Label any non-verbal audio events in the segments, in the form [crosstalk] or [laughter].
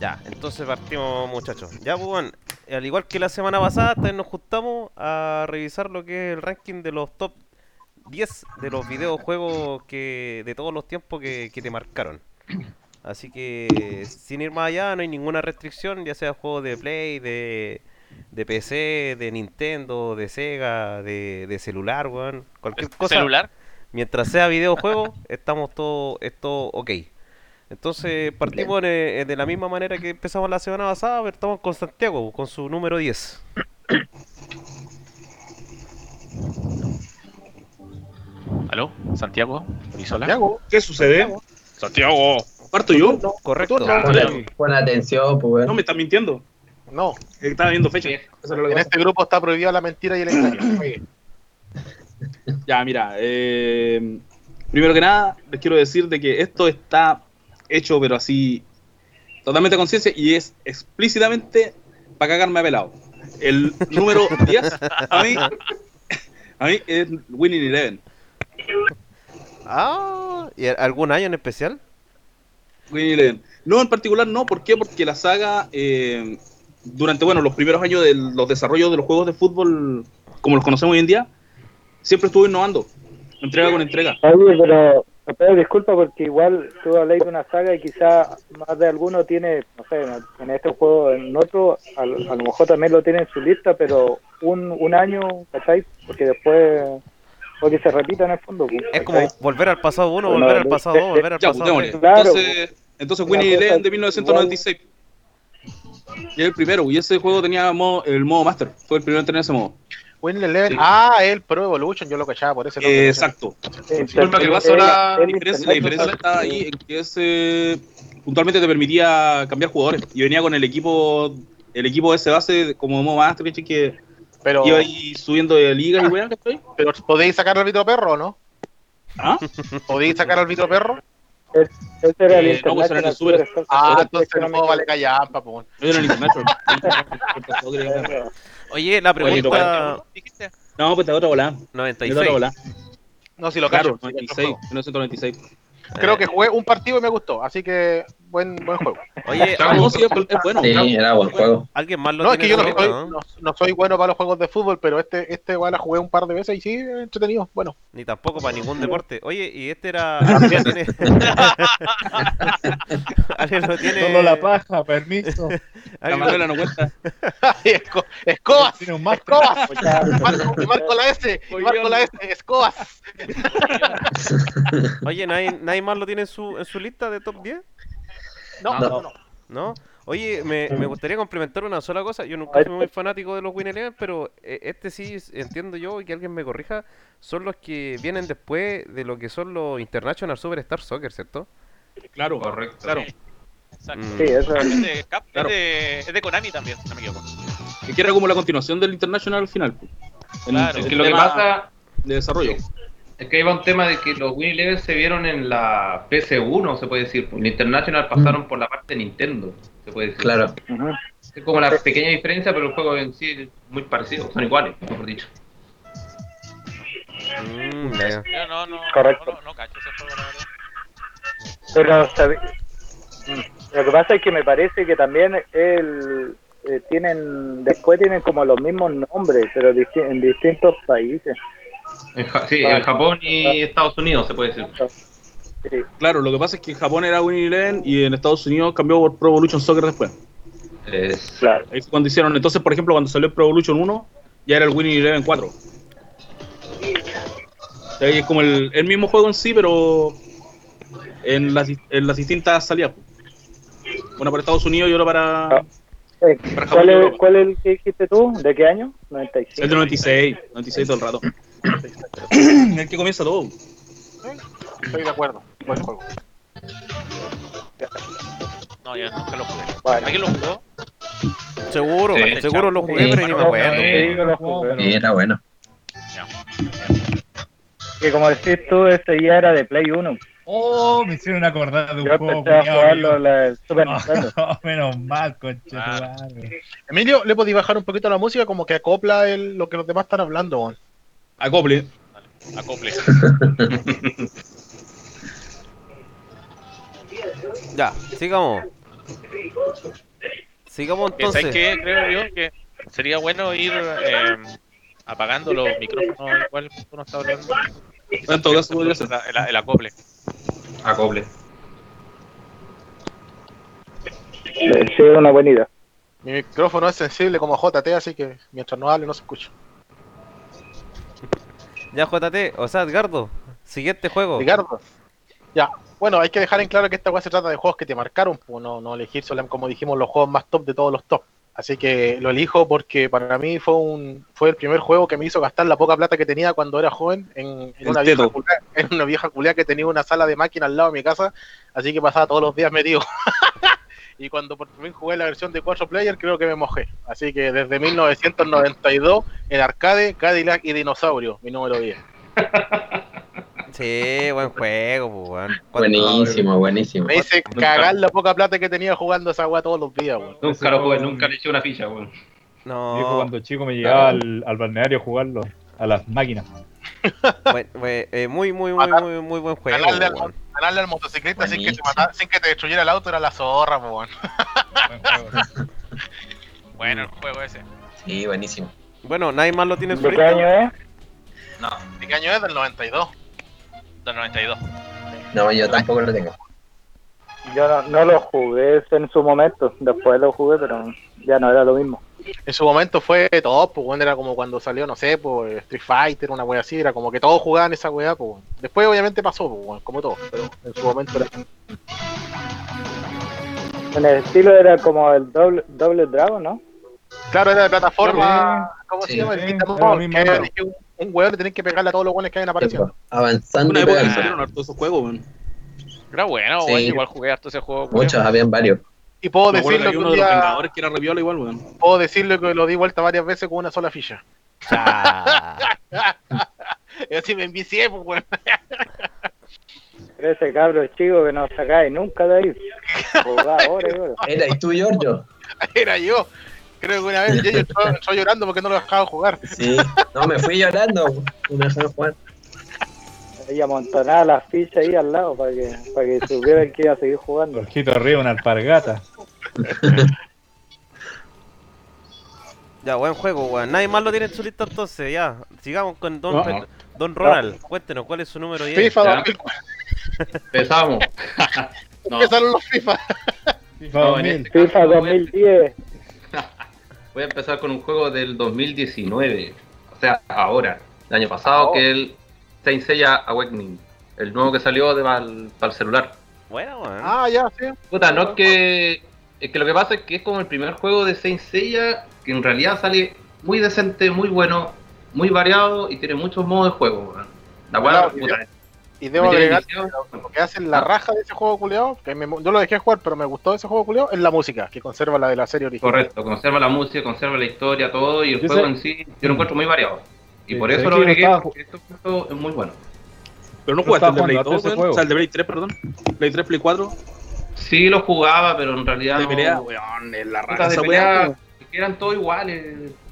Ya, entonces partimos, muchachos. Ya, pues, bueno, al igual que la semana pasada, también nos juntamos a revisar lo que es el ranking de los top 10 de los videojuegos que de todos los tiempos que, que te marcaron. Así que, sin ir más allá, no hay ninguna restricción, ya sea juegos de Play, de, de PC, de Nintendo, de Sega, de, de celular, weón. Cualquier cosa. ¿Celular? Mientras sea videojuego, estamos todo, esto ok. Entonces partimos de, de la misma manera que empezamos la semana pasada, pero estamos con Santiago, con su número 10. ¿Aló? ¿Santiago? ¿Brizola? Santiago, ¿qué sucede? ¡Santiago! ¿Parto yo? Correcto. Pon, pon atención, pues. No, me estás mintiendo. No, Es que Estaba viendo fecha. Sí. Eso es lo que en este grupo está prohibida la mentira y el engaño. [coughs] Ya, mira, eh, primero que nada, les quiero decir de que esto está hecho, pero así, totalmente a conciencia y es explícitamente para cagarme a pelado. El número [laughs] 10, a mí, a mí es Winning Eleven. Ah, ¿y algún año en especial? Winning Eleven. No, en particular no, ¿por qué? Porque la saga, eh, durante, bueno, los primeros años de los desarrollos de los juegos de fútbol, como los conocemos hoy en día, siempre estuvo innovando, entrega con entrega. Oye, pero, pero disculpa porque igual tú habláis de una saga y quizá más de alguno tiene, no sé, en este juego, en otro, a, a lo mejor también lo tiene en su lista, pero un, un año, ¿cachai? Porque después, porque se repita en el fondo. pues, Es como volver al pasado 1, Bueno, volver al de- pasado 2, de- volver al Ya, pasado pues, 3. démosle. Claro. Entonces, entonces cosa Eleven de igual- 1996. Y es el primero, y ese juego tenía modo- el modo Master, fue el primero en tener ese modo. Win Eleven. Sí. Ah, el Pro Evolution, yo lo cachaba por ese nombre. Eh, exacto. Que la diferencia, la internet diferencia está ahí en que ese puntualmente te permitía cambiar jugadores. Y venía con el equipo, el equipo de ese base como modo Master, ¿cachai? que Pero, iba ahí subiendo de ligas y weón, ¿cachai? pero ¿podéis sacar al vitro perro o no? ¿Ah? ¿Podéis sacar al vitro perro? Ese era el Eh, no, pues era en el International Super. Superstar. Ah, entonces que el no vale callampa, pues. No era el International. [laughs] Oye, la pregunta ¿Dijiste? No, pues te da otra volada. Te da otra 96. volada. No, si lo Claro, cacho. 96, 1996. Creo que jugué un partido y me gustó, así que buen, buen juego. Oye, no, sí, es es bueno. Sí, era buen juego. ¿alguien más lo No, es que yo no soy, no? no, no soy bueno para los juegos de fútbol, pero este, este igual la jugué un par de veces y sí, entretenido. Bueno, Ni tampoco para ningún deporte. Oye, y este era. [laughs] ¿Alguien lo tiene? [laughs] ¿Alguien lo tiene? Solo la paja, permiso. [laughs] La ¿Alguien lo- Manuela no cuenta. Esco- escobas, Tiene un escobas. Marco, marco la S, y marco la S, escobas. Oye, ¿nadie, nadie más lo tiene en su, en su lista de top 10? No, No. no, no. ¿No? Oye, me, me gustaría complementar una sola cosa. Yo nunca fui muy fanático de los Win Eleven, pero eh, este sí entiendo yo y que alguien me corrija. Son los que vienen después de lo que son los International Superstar Soccer, ¿cierto? Claro, Correcto. Claro. Exacto. Mm. Sí, eso Es de, Cap- es Claro. de, es de Konami también, si no me equivoco. Que era como la continuación del International al final. pues. En- Claro. en Es que lo que pasa De desarrollo. Es que iba un tema de que los Win Eleven se vieron en la PC1, se puede decir. En International pasaron por la parte de Nintendo, se puede decir. Claro. Es como la pequeña diferencia, pero el juego en sí es muy parecido, son iguales, mejor dicho. Mm, no, no, Correcto. no, no, no cacho ese juego, la verdad. Pero mm, lo que pasa es que me parece que también el, eh, tienen después tienen como los mismos nombres, pero disti- en distintos países. En Ja- sí, en Japón y Estados Unidos, se puede decir. Sí. Claro, lo que pasa es que en Japón era Winning Eleven y en Estados Unidos cambió por Pro Evolution Soccer después. Es- Claro. Cuando hicieron, entonces, por ejemplo, cuando salió el Pro Evolution 1, ya era el Winning Eleven 4. Y ahí es como el, el mismo juego en sí, pero en las, en las distintas salidas. Una para Estados Unidos y otra para. Ah. Eh, Para Japón ¿Cuál es. ¿Cuál es el que dijiste tú? ¿De qué año? 95. El de 96, 96 todo el rato. El [clears throat] que comienza todo. Estoy de acuerdo. Buen juego. No, yo nunca lo jugué. Bueno. ¿Alguien lo jugó? Seguro, Sí, seguro lo jugué, Sí. pero ni me acuerdo. Sí, era bueno. Que como decís tú, este ya era de Play 1. Oh, me hicieron acordar de un Yo juego. jugarlo que en la Super yo- Nintendo. [laughs] No, menos mal, conche Ah. Emilio, ¿le podéis bajar un poquito la música? Como que acopla el, lo que los demás están hablando, Acople. Acople. [laughs] Ya, sigamos. Sigamos Que ¿Sabes entonces. qué? Creo yo que sería bueno ir eh, apagando los micrófonos igual que uno está hablando. En todo caso, podría ser. El, el acople. Acople. Eh, Sí, es una buena idea. Mi micrófono es sensible como JT, así que mientras no hable no se escucha. Ya, JT, o sea, Edgardo, siguiente juego. Ricardo. Ya. Bueno, hay que dejar en claro que esta weá se trata de juegos que te marcaron, pues no, no elegir solo, como dijimos, los juegos más top de todos los top. Así que lo elijo porque para mí fue un fue el primer juego que me hizo gastar la poca plata que tenía cuando era joven en, una, vieja culea, [laughs] en una vieja culea que tenía una sala de máquina al lado de mi casa, así que pasaba todos los días metido. [laughs] y cuando por fin jugué la versión de 4 player creo que me mojé. Así que desde 1992 en arcade, Cadillac y Dinosaurio, mi número 10. Sí, buen juego, pues, weón. ¿Cuánto- Buenísimo, buenísimo. Me hice cagar la poca plata que tenía jugando esa weá todos los días, weón. Nunca lo jugué, nunca le eché una ficha, weón. No, Dijo cuando chico me llegaba al, al balneario a jugarlo, a las máquinas. [laughs] buen- buen- eh, muy, muy, muy, muy, muy buen juego, Ganarle al, weón. Ganarle al motociclista sin que, te matara- sin que te destruyera el auto era la zorra, po, weón. Buen juego. [laughs] Bueno, el juego ese. Sí, buenísimo. Bueno, nadie más lo tiene en su ¿De qué año es? No, ¿De qué año es? Del 92. del 92. No, yo tampoco lo tengo. Yo no, no lo jugué en su momento, después lo jugué, pero ya no era lo mismo. En su momento fue top, pues, weón, era como cuando salió, no sé, pues, Street Fighter, una wea así, era como que todos jugaban esa wea, pues. Después obviamente pasó, pues, como todo, pero en su momento era... En el estilo era como el doble, doble Dragon, ¿no? Claro, era de plataforma, ¿cómo se Sí, llama? sí, El que era. un, un weón le tenés que pegarle a todos los weones que vayan apareciendo. Avanzando Una época que salieron hartos esos juegos, weón. Era bueno, Sí. weón. Igual jugué harto ese juego. Muchos, habían varios. Y puedo Me que decirlo había que uno un de los Vengadores que era reviola igual, weón. puedo decirlo que lo di vuelta varias veces con una sola ficha. Ah, Y así me envicié, pues, weón. Ese cabro chico que no sacáis nunca de ahí. Jugaba ahora y ahora. Era, ¿y tú, Giorgio? Era yo. Creo que una vez yo entró llorando porque no lo dejaba jugar. Sí. No, me fui llorando. No me dejaron jugar. Ahí amontonaba las fichas ahí al lado para que, para que supieran que iba a seguir jugando. Ojito arriba, una alpargata. Ya, buen juego, weón. Nadie más lo tiene en su lista entonces, ya. Sigamos con Don, No. Don Ronald. Cuéntenos, ¿cuál es su número 10? FIFA Ya. 2004. Empezamos. [laughs] no, Empezaron los FIFA. FIFA No, en 2000. este FIFA voy a- 2010. [laughs] Voy a empezar con un juego del 2019. O sea, ahora. El año pasado, Oh. que es el Saint Seiya Awakening. El nuevo que salió de, para, el, para el celular. Bueno, weón. Ah, ya, sí. Puta, no es que. Es que lo que pasa es que es como el primer juego de Saint Seiya que en realidad sale muy decente, muy bueno, muy variado y tiene muchos modos de juego. weón. La Claro, weá, puta, Y debo agregar lo que hacen la raja de ese juego culiado, que me- yo lo dejé jugar, pero me gustó ese juego culiado, es la música, que conserva la de la serie original. Correcto, conserva la música, conserva la historia, todo, y el Yo juego sé- en sí yo lo encuentro muy variado. Y Sí, por es eso lo agregué, estaba porque este juego es muy bueno. Pero no jugaste el de Play jugando 2, ese weón. juego. O sea, el de Play 3, perdón. Play 3, Play 4. Sí lo jugaba, pero en realidad De no... pelea, weón. La raja de pelea, weón. eran todos iguales,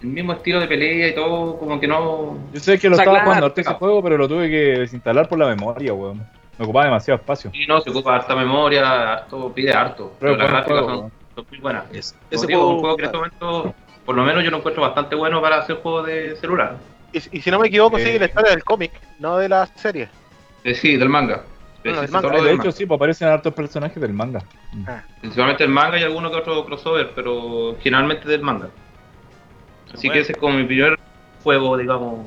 el mismo estilo de pelea y todo, como que no... Yo sé que lo O sea, estaba claro, jugando harto ese claro. juego, pero lo tuve que desinstalar por la memoria, weón. Me ocupaba demasiado espacio. Y no, se ocupa harta memoria, harto, pide harto, pero, Pero las gráficas juego, son, muy buenas. Es- Ese digo, juego. un juego que en este momento, por lo menos yo lo encuentro bastante bueno para hacer juego de celular. Y, y si no me equivoco, Eh. sigue la historia del cómic, no de la serie. Eh, sí, del manga. Sí, manga. De hecho, sí, pues aparecen hartos personajes del manga. Principalmente el manga y alguno que otro crossover, pero generalmente del manga. Así Bueno. que ese es como mi primer juego, digamos,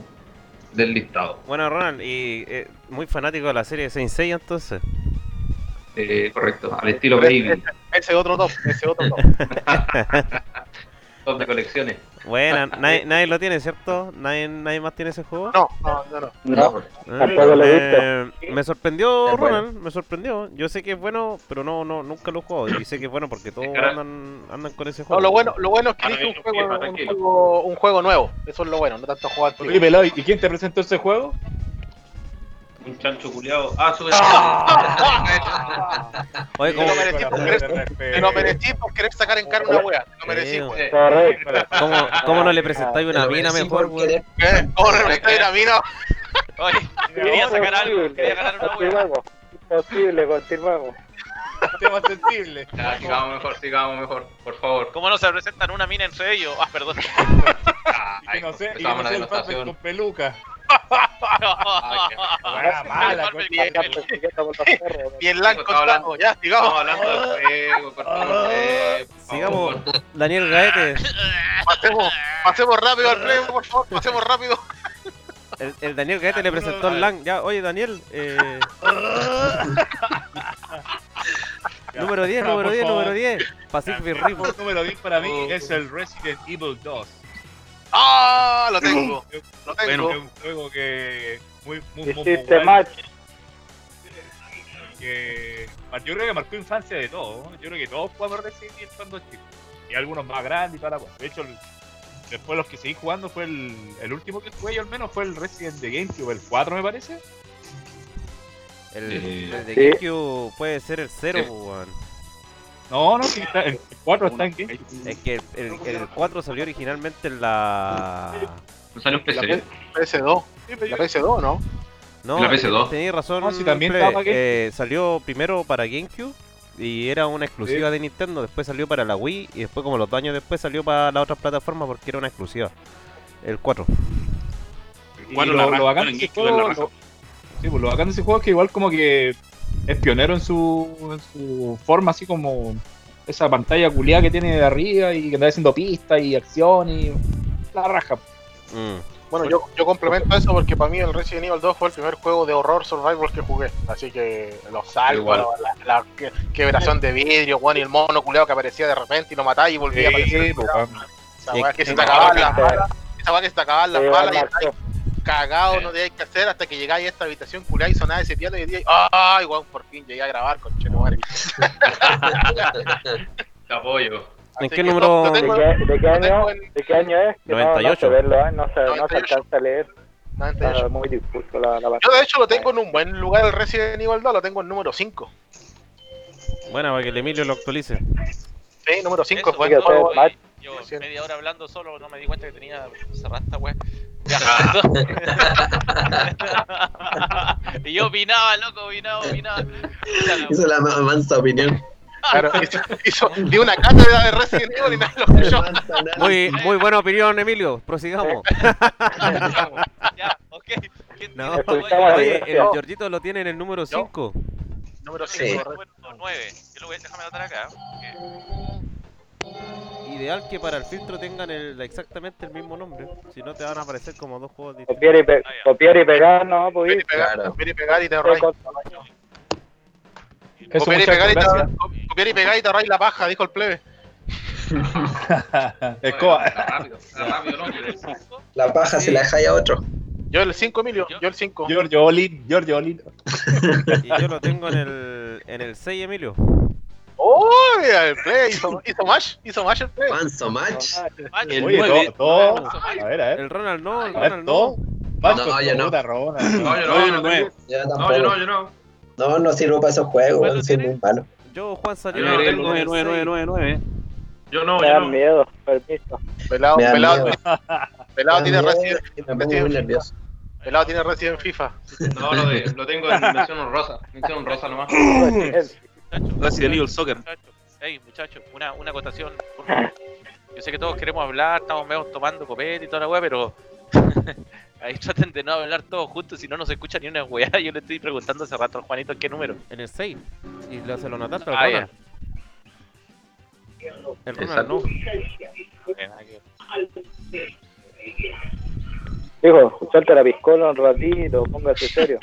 del listado. Bueno, Ronald, y eh, muy fanático de la serie Saint Seiya entonces. Eh, correcto, al estilo Baby, Ese otro top, ese otro top. [laughs] top de colecciones. Buena, [laughs] nadie, nadie lo tiene, ¿cierto? ¿Nadie, ¿Nadie más tiene ese juego? No, no, no, no. No, Ah, Tampoco lo he eh, me sorprendió, Es bueno. Ronald, me sorprendió. Yo sé que es bueno, pero no, no, nunca lo he jugado. Y sé que es bueno porque todos andan, andan con ese No, juego. lo bueno, lo bueno es que elige un juego, un, juego, un juego nuevo. Eso es lo bueno, no tanto jugar ¿y quién te presentó ese juego? Un chancho culiado. Ah, sube. [laughs] Oye, Te ¿cómo, lo merecí por querer, te lo merecí por querer sacar en cara una wea. Te lo merecí, correcto. cómo, cómo no le presentáis una mina mejor. ¿Eh? ¿Cómo representáis [laughs] a mí, no? Oye, quería sacar algo, quería ganar una wea. Imposible, continuamos. Tema sensible. Ya, sigamos mejor, sigamos mejor, por favor. ¿Cómo no se presentan una mina entre ellos? Ah, perdón. [laughs] Y que no sé, y que no sé el con peluca. [laughs] Bien blanco, Estamos hablando- ya, sigamos. hablando de juego, cortamos de- por Sigamos. Daniel Gaete, Pasemos, pasemos rápido al play, por favor, pasemos rápido. el, el Daniel Gaete le presentó el LAN. Ya, oye Daniel, eh, [laughs] número 10, Ya, número por 10, favor. número 10. Pacific Rim. número 10 para mí Oh. es el Resident Evil 2. ¡Ah! Lo tengo, lo Es tengo. un juego que muy, muy, muy, Hiciste muy match. que yo creo que marcó infancia de todos. Yo creo que todos jugamos Resident Evil cuando chicos. Y algunos más grandes y toda la cosa. De hecho, el- después los que seguí jugando fue el, el último que jugué yo al menos fue el Resident de GameCube, el 4 me parece. El, Eh, el de. GameCube puede ser el 0, Sí. No, no, sí, está, el 4 está en GameCube. Es que el, el, el 4 salió originalmente en la. ¿No salió La PC? PS2, Sí, pero la yo- PS2, ¿no? No, La PS2. tenéis razón. No, sí, también Eh, salió primero para GameCube y era una exclusiva de Nintendo. Después salió para la Wii y después, como los dos años después, salió para las otras plataformas porque era una exclusiva. El 4. Y Bueno, lo, la lo bacán de en ese la juego, lo- sí, pues lo bacán de ese juego es que igual como que es pionero en su, en su forma, así como esa pantalla culiada que tiene de arriba y que anda haciendo pistas y acción y la raja. Mm. Bueno, yo, yo complemento eso porque para mí el Resident Evil 2 fue el primer juego de horror survival que jugué. Así que los Igual. la, la que- quebración de vidrio, bueno, y el mono culeado que aparecía de repente y lo mataba y volvía a aparecer. Sí, pues. Esa weá que se te acababan las sí. balas. Esa weá que se te acababan las balas cagado, no tenías que hacer hasta que llegáis a esta habitación y sonaba ese piano y decías, ¡ay, weón! Por fin llegué a grabar con madre. Te apoyo. [laughs] ¿En qué número? ¿De qué, de qué lo año, ¿De qué año es? Que no- No, 98. verlo, ¿eh? no, se, no se 98. alcanza a leer. 98. Está muy difuso la, la Yo de hecho lo tengo en un buen lugar el Resident Evil 2, lo tengo en número 5. Bueno, para que el Emilio lo actualice. Sí, número 5 Eso, fue sí, el o sea, nuevo. Matt. Yo media hora hablando solo, no me di cuenta que tenía cerrada esta weá. [laughs] Y yo opinaba, loco, opinaba, opinaba. Hizo la ma- mansa opinión. Claro, hizo, hizo- dio una cátedra de Resident Evil y nadie lo escuchó. Muy, muy buena opinión, Emilio. Prosigamos. Ya, ok. ¿Quién No, Oye, el Georgito lo tiene en el número 5. Número Sí. 5. número 9? Yo lo voy a déjame anotar acá. porque- Ideal que para el filtro tengan el, exactamente el mismo nombre. Si no, te van a aparecer como dos juegos distintos. Copiar y, pe- Ah, ya. copiar y pegar, no, pues Copiar y pegar, Claro. copiar y pegar y te ahorráis. Copiar y, pegar y te, copiar y pegar y te ahorráis la paja, dijo el plebe. [laughs] Escoba. La paja se la dejáis a otro. Yo el 5, Emilio. Yo el 5. Giorgio Olin, Giorgio Olin. [laughs] Y yo lo tengo en el, en el 6, Emilio. ¡Oh! El plebe hizo, hizo. Hizo mash el plebe. Manso match. El Oye, todo, todo. A ver, a ver. El Ronald no, el A ver, Ronald todo. no. No, yo no. Ronald. No, yo No, no, yo no, no, yo no, yo no. No, no sirvo para esos juegos, ¿Cuál weón, lo soy tiene? muy malo. Yo, Juan salió Yo en no el tengo número 9, 9, 9, 9. Yo no, me yo no. miedo, permiso. Pelado, Me pelado, miedo. pelado tiene nervioso. pelado tiene Resident FIFA. No, lo, de- lo tengo en mención honrosa. Mención honrosa nomás. [laughs] muchachos, Resident Evil Soccer. muchachos. Ey, muchachos, una, una acotación. Yo sé que todos queremos hablar, estamos medio tomando copete y toda la weá, pero [laughs] ahí traten de no hablar todos juntos, si no, no se escucha ni una weá. Yo le estoy preguntando hace rato al Juanito qué número. en el 6. Y lo, se lo notaste Ah. El Ronald no. Dijo, suelta la piscola un ratito, póngase serio.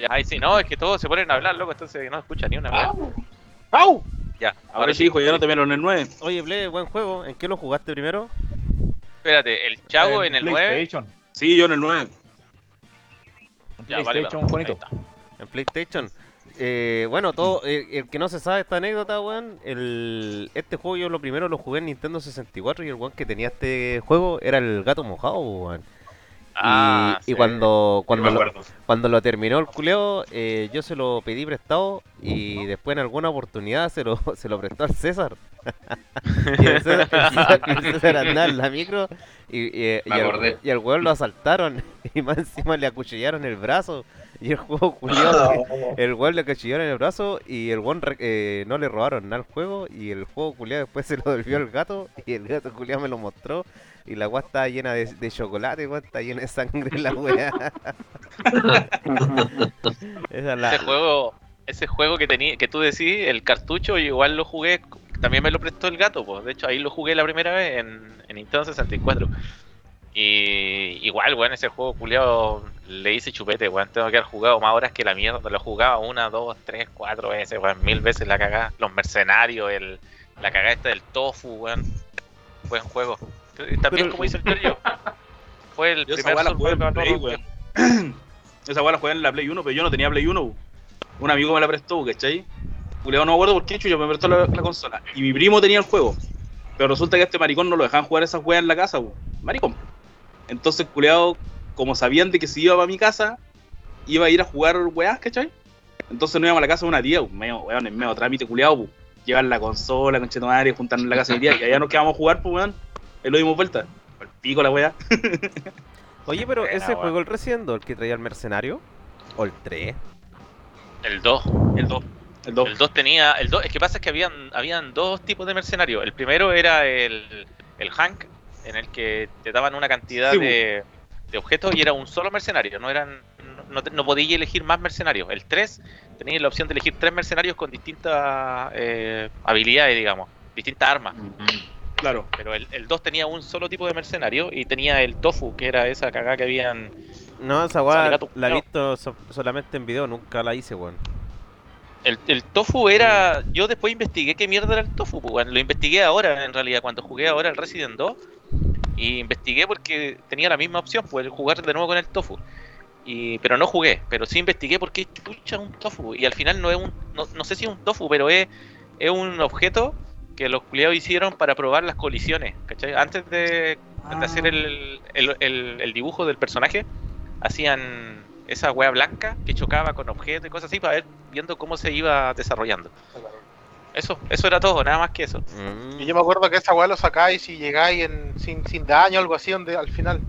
Ya, [laughs] Ay, sí, no, es que todos se ponen a hablar, loco, entonces no escucha ni una weá. ¡Au! Ya, Ahora sí, hijo, ya no te vieron en el 9. Oye, Ble, buen juego. ¿En qué lo jugaste primero? Espérate, el Chago en el 9. PlayStation. Sí, yo en el 9. Ya, vale, PlayStation, vale. bonito. En PlayStation. Eh, bueno, todo, el, el que no se sabe esta anécdota, weón, el, este juego yo lo primero lo jugué en Nintendo 64 y el weón que tenía este juego era el gato mojado, weón. Y, Ah, y sí. cuando, cuando, lo, cuando lo terminó el culeo, eh, yo se lo pedí prestado y después en alguna oportunidad se lo, [laughs] se lo prestó al César. [laughs] y el César, [laughs] el César- el César andaba en la micro y, y, al- acordé. y al weón lo asaltaron y más encima le acuchillaron el brazo. [laughs] Y el juego culiado, No. el weón le cachillaron en el brazo y el weón eh, no le robaron nada al juego y el juego culiado después se lo devolvió al gato y el gato culiado me lo mostró y la weá estaba llena de, de chocolate, está llena de sangre la weá. [laughs] Esa es la... Ese juego, ese juego que tenía, que tú decís, el cartucho, igual lo jugué, también me lo prestó el gato, pues. De hecho, ahí lo jugué la primera vez en, en Nintendo 64. Y igual, weón, ese juego culiado le hice chupete, weón. Tengo que haber jugado más horas que la mierda. Lo jugaba una, dos, tres, cuatro veces, weón. Mil veces la cagada. Los mercenarios, el, la cagada esta del tofu, weón. Buen juego. Y También, Pero- como dice el Giorgio, [laughs] fue el esa primer jugué en Play, weón. [clears throat] Esa weá la jugué en la Play 1, pero yo no tenía Play 1. weón. Un amigo me la prestó, ¿cachai? Culeado no me acuerdo por qué chucho me prestó la, la consola. Y mi primo tenía el juego. Pero resulta que a este maricón no lo dejaban jugar esas weas en la casa, weón. Maricón. Entonces, culeado, como sabían de que si iba para mi casa, iba a ir a jugar weas, ¿cachai? Entonces no íbamos a la casa de una tía, weón, medio, weón, en medio trámite culeado, weón. Llevar la consola, con madre, juntarnos en la casa de mi tía, y allá nos quedamos a jugar, pues weón. Ahí lo dimos vuelta. El pico la wea. [laughs] Oye, pero Buena, ese weón. juego, el Evil, el que traía el mercenario, o el 3, El 2. El 2. El 2. El 2 tenía. El 2, es que pasa es que habían, habían dos tipos de mercenarios. El primero era el, el Hank, en el que te daban una cantidad Sí, de, de objetos y era un solo mercenario. No eran no, te- no podías elegir más mercenarios. El 3 tenías la opción de elegir tres mercenarios con distintas eh, habilidades, digamos, distintas armas. Claro. Pero el, el 2 tenía un solo tipo de mercenario y tenía el Tofu, que era esa cagada que habían. No, esa gato la he visto so- solamente en video, nunca la hice, weón. El, el tofu era. Yo después investigué qué mierda era el tofu, pues, weón. Lo investigué ahora, en realidad, cuando jugué ahora el Resident 2. Y investigué porque tenía la misma opción, pues, el jugar de nuevo con el tofu. Y, pero no jugué, pero sí investigué por qué chucha un tofu. Y al final no es un. No, no sé si es un tofu, pero es, es un objeto que los culiados hicieron para probar las colisiones, ¿cachai? Antes de, de hacer el, el, el- el dibujo del personaje, hacían esa wea blanca que chocaba con objetos y cosas así para ver viendo cómo se iba desarrollando. Eso, eso era todo, nada más que eso. Mm. Y yo me acuerdo que esa weá lo sacáis y llegáis en, sin, sin daño o algo así donde al final.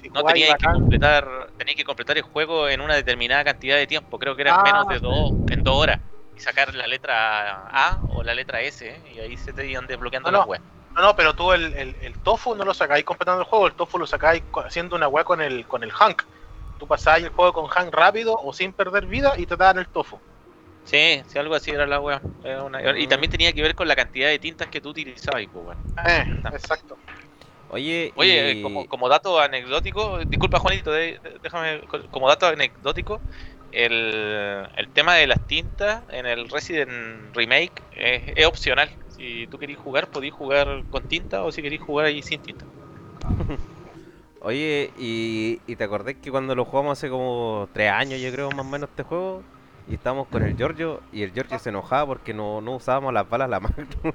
Si No jugáis tenía que completar, tenía que completar el juego en una determinada cantidad de tiempo, creo que eran Ah, menos de sí. dos, en dos horas. Y sacar la letra A o la letra S, ¿eh? y ahí se te iban desbloqueando No, las no. weas. No, no, pero tú el, el, el tofu no lo sacáis completando el juego, el tofu lo sacáis haciendo una weá con el, con el Hank. Tú pasáis el juego con Hank rápido o sin perder vida y te dan el tofu. Sí, sí, algo así era la una- Y también tenía que ver con la cantidad de tintas que tú utilizabas, pues, weón. Eh, exacto. Oye, Oye, y- como, como dato anecdótico, disculpa Juanito, déjame, co- como dato anecdótico, el, el tema de las tintas en el Resident Remake es, es opcional. Si tú querés jugar, podés jugar con tinta o si querés jugar ahí sin tinta. [laughs] Oye, y, y te acordás que cuando lo jugamos hace como tres años, yo creo, más o menos, este juego, y estábamos con el Giorgio, y el Giorgio se enojaba porque no, no usábamos las balas la Magnum. [laughs]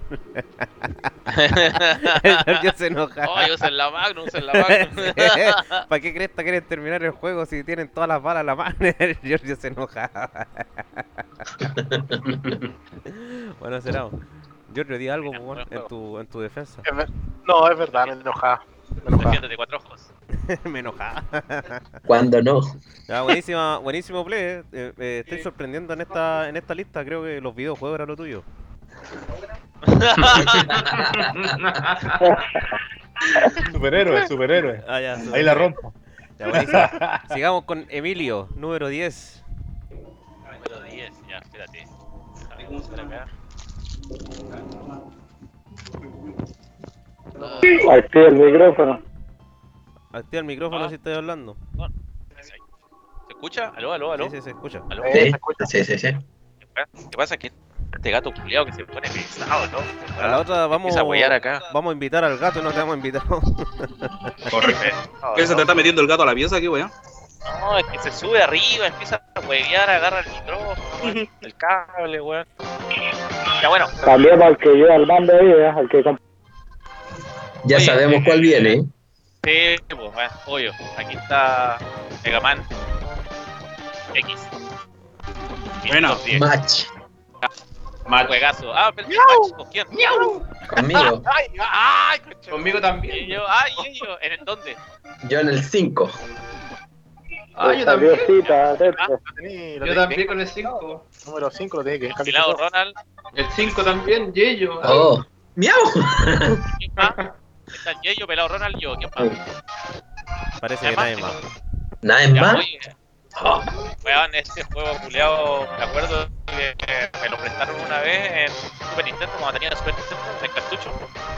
el Giorgio se enojaba. Ay, usen la Magnum, usen la Magnum. [laughs] ¿Para qué crees que quieren terminar el juego si tienen todas las balas la Magnum? [laughs] El Giorgio se enojaba. bueno, será. Giorgio, di algo, Buen bueno, en tu, en tu defensa. No, es verdad, me enojaba. Defiéndete cuatro ojos. [laughs] Me enojaba. Cuando no. Ya, buenísima, buenísimo play. eh. Eh, eh, estoy sorprendiendo en esta, en esta lista. Creo que los videojuegos eran lo tuyo. [laughs] Superhéroe, superhéroe. Ah, ya, Ahí la rompo. Ya, buenísimo. [laughs] Sigamos con Emilio, número 10. Número 10, ya, espérate. Déjame buscar acá. Activa el micrófono. Activa el micrófono Ah. si estoy hablando. ¿Se escucha? ¿Aló, aló, aló? Sí, sí, se escucha. ¿Aló? Sí, se escucha. sí, sí, sí. ¿Qué pasa? Que este gato culiado que se pone pesado, ¿no? A la otra vamos, a huear acá. vamos a invitar al gato y no te vamos a invitar. ¿Qué se te está metiendo el gato a la pieza aquí, weón? No, es que se sube arriba, empieza a huevear, agarra el micrófono, [laughs] el cable, weón. Ya bueno, Cambiamos al que lleva el mando ahí, ¿eh? al que Ya Oye, sabemos eh, cuál viene. ¿eh? sí, pues, bueno, obvio. Aquí está Mega Man X. Buena. Top 10. Match. Juegazo. Ah, pero ¿con quién? Conmigo. [laughs] ¡Ay! ¡Ay! Conmigo Y también. yo, ay, y yo, ¿en el dónde? Yo en el 5. Ah, yo también. atento. Lo tení- Yo también con el 5. Número 5 lo tiene que calificar. Ronald, El 5 también, Yeyo. Oh, [laughs] miau. Está el Yeyo, pelado Ronald, yo, ¿quién más? Parece que nadie más. Nada Ya, más. oye, weón, este juego culiado, me acuerdo que me lo prestaron una vez en Super Nintendo, cuando tenía Super Nintendo, en cartucho,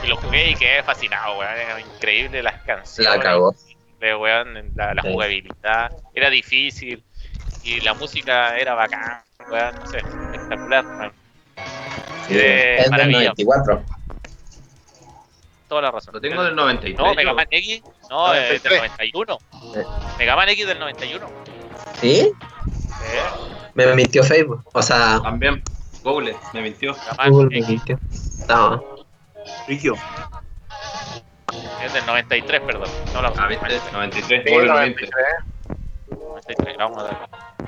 y lo jugué y quedé fascinado, weón, era increíble las canciones. La cagó. de, weón, la, la Sí. jugabilidad, era difícil, y la música era bacán, weón, no sé, espectacular, weón. Sí, Eh, es del maravilla. 94. Toda la razón. Lo tengo del 93. No. Mega Man X, no, eh, del 93. 91. Eh. Mega Man X del 91. ¿Sí? Eh, Me mintió Facebook. O sea, También. Google, me mintió. Google me mintió. No. Rigio. es del 93, perdón. No la Ah, ¿viste? 93. Sí, Google me mintió. 93. 93, vamos a ver.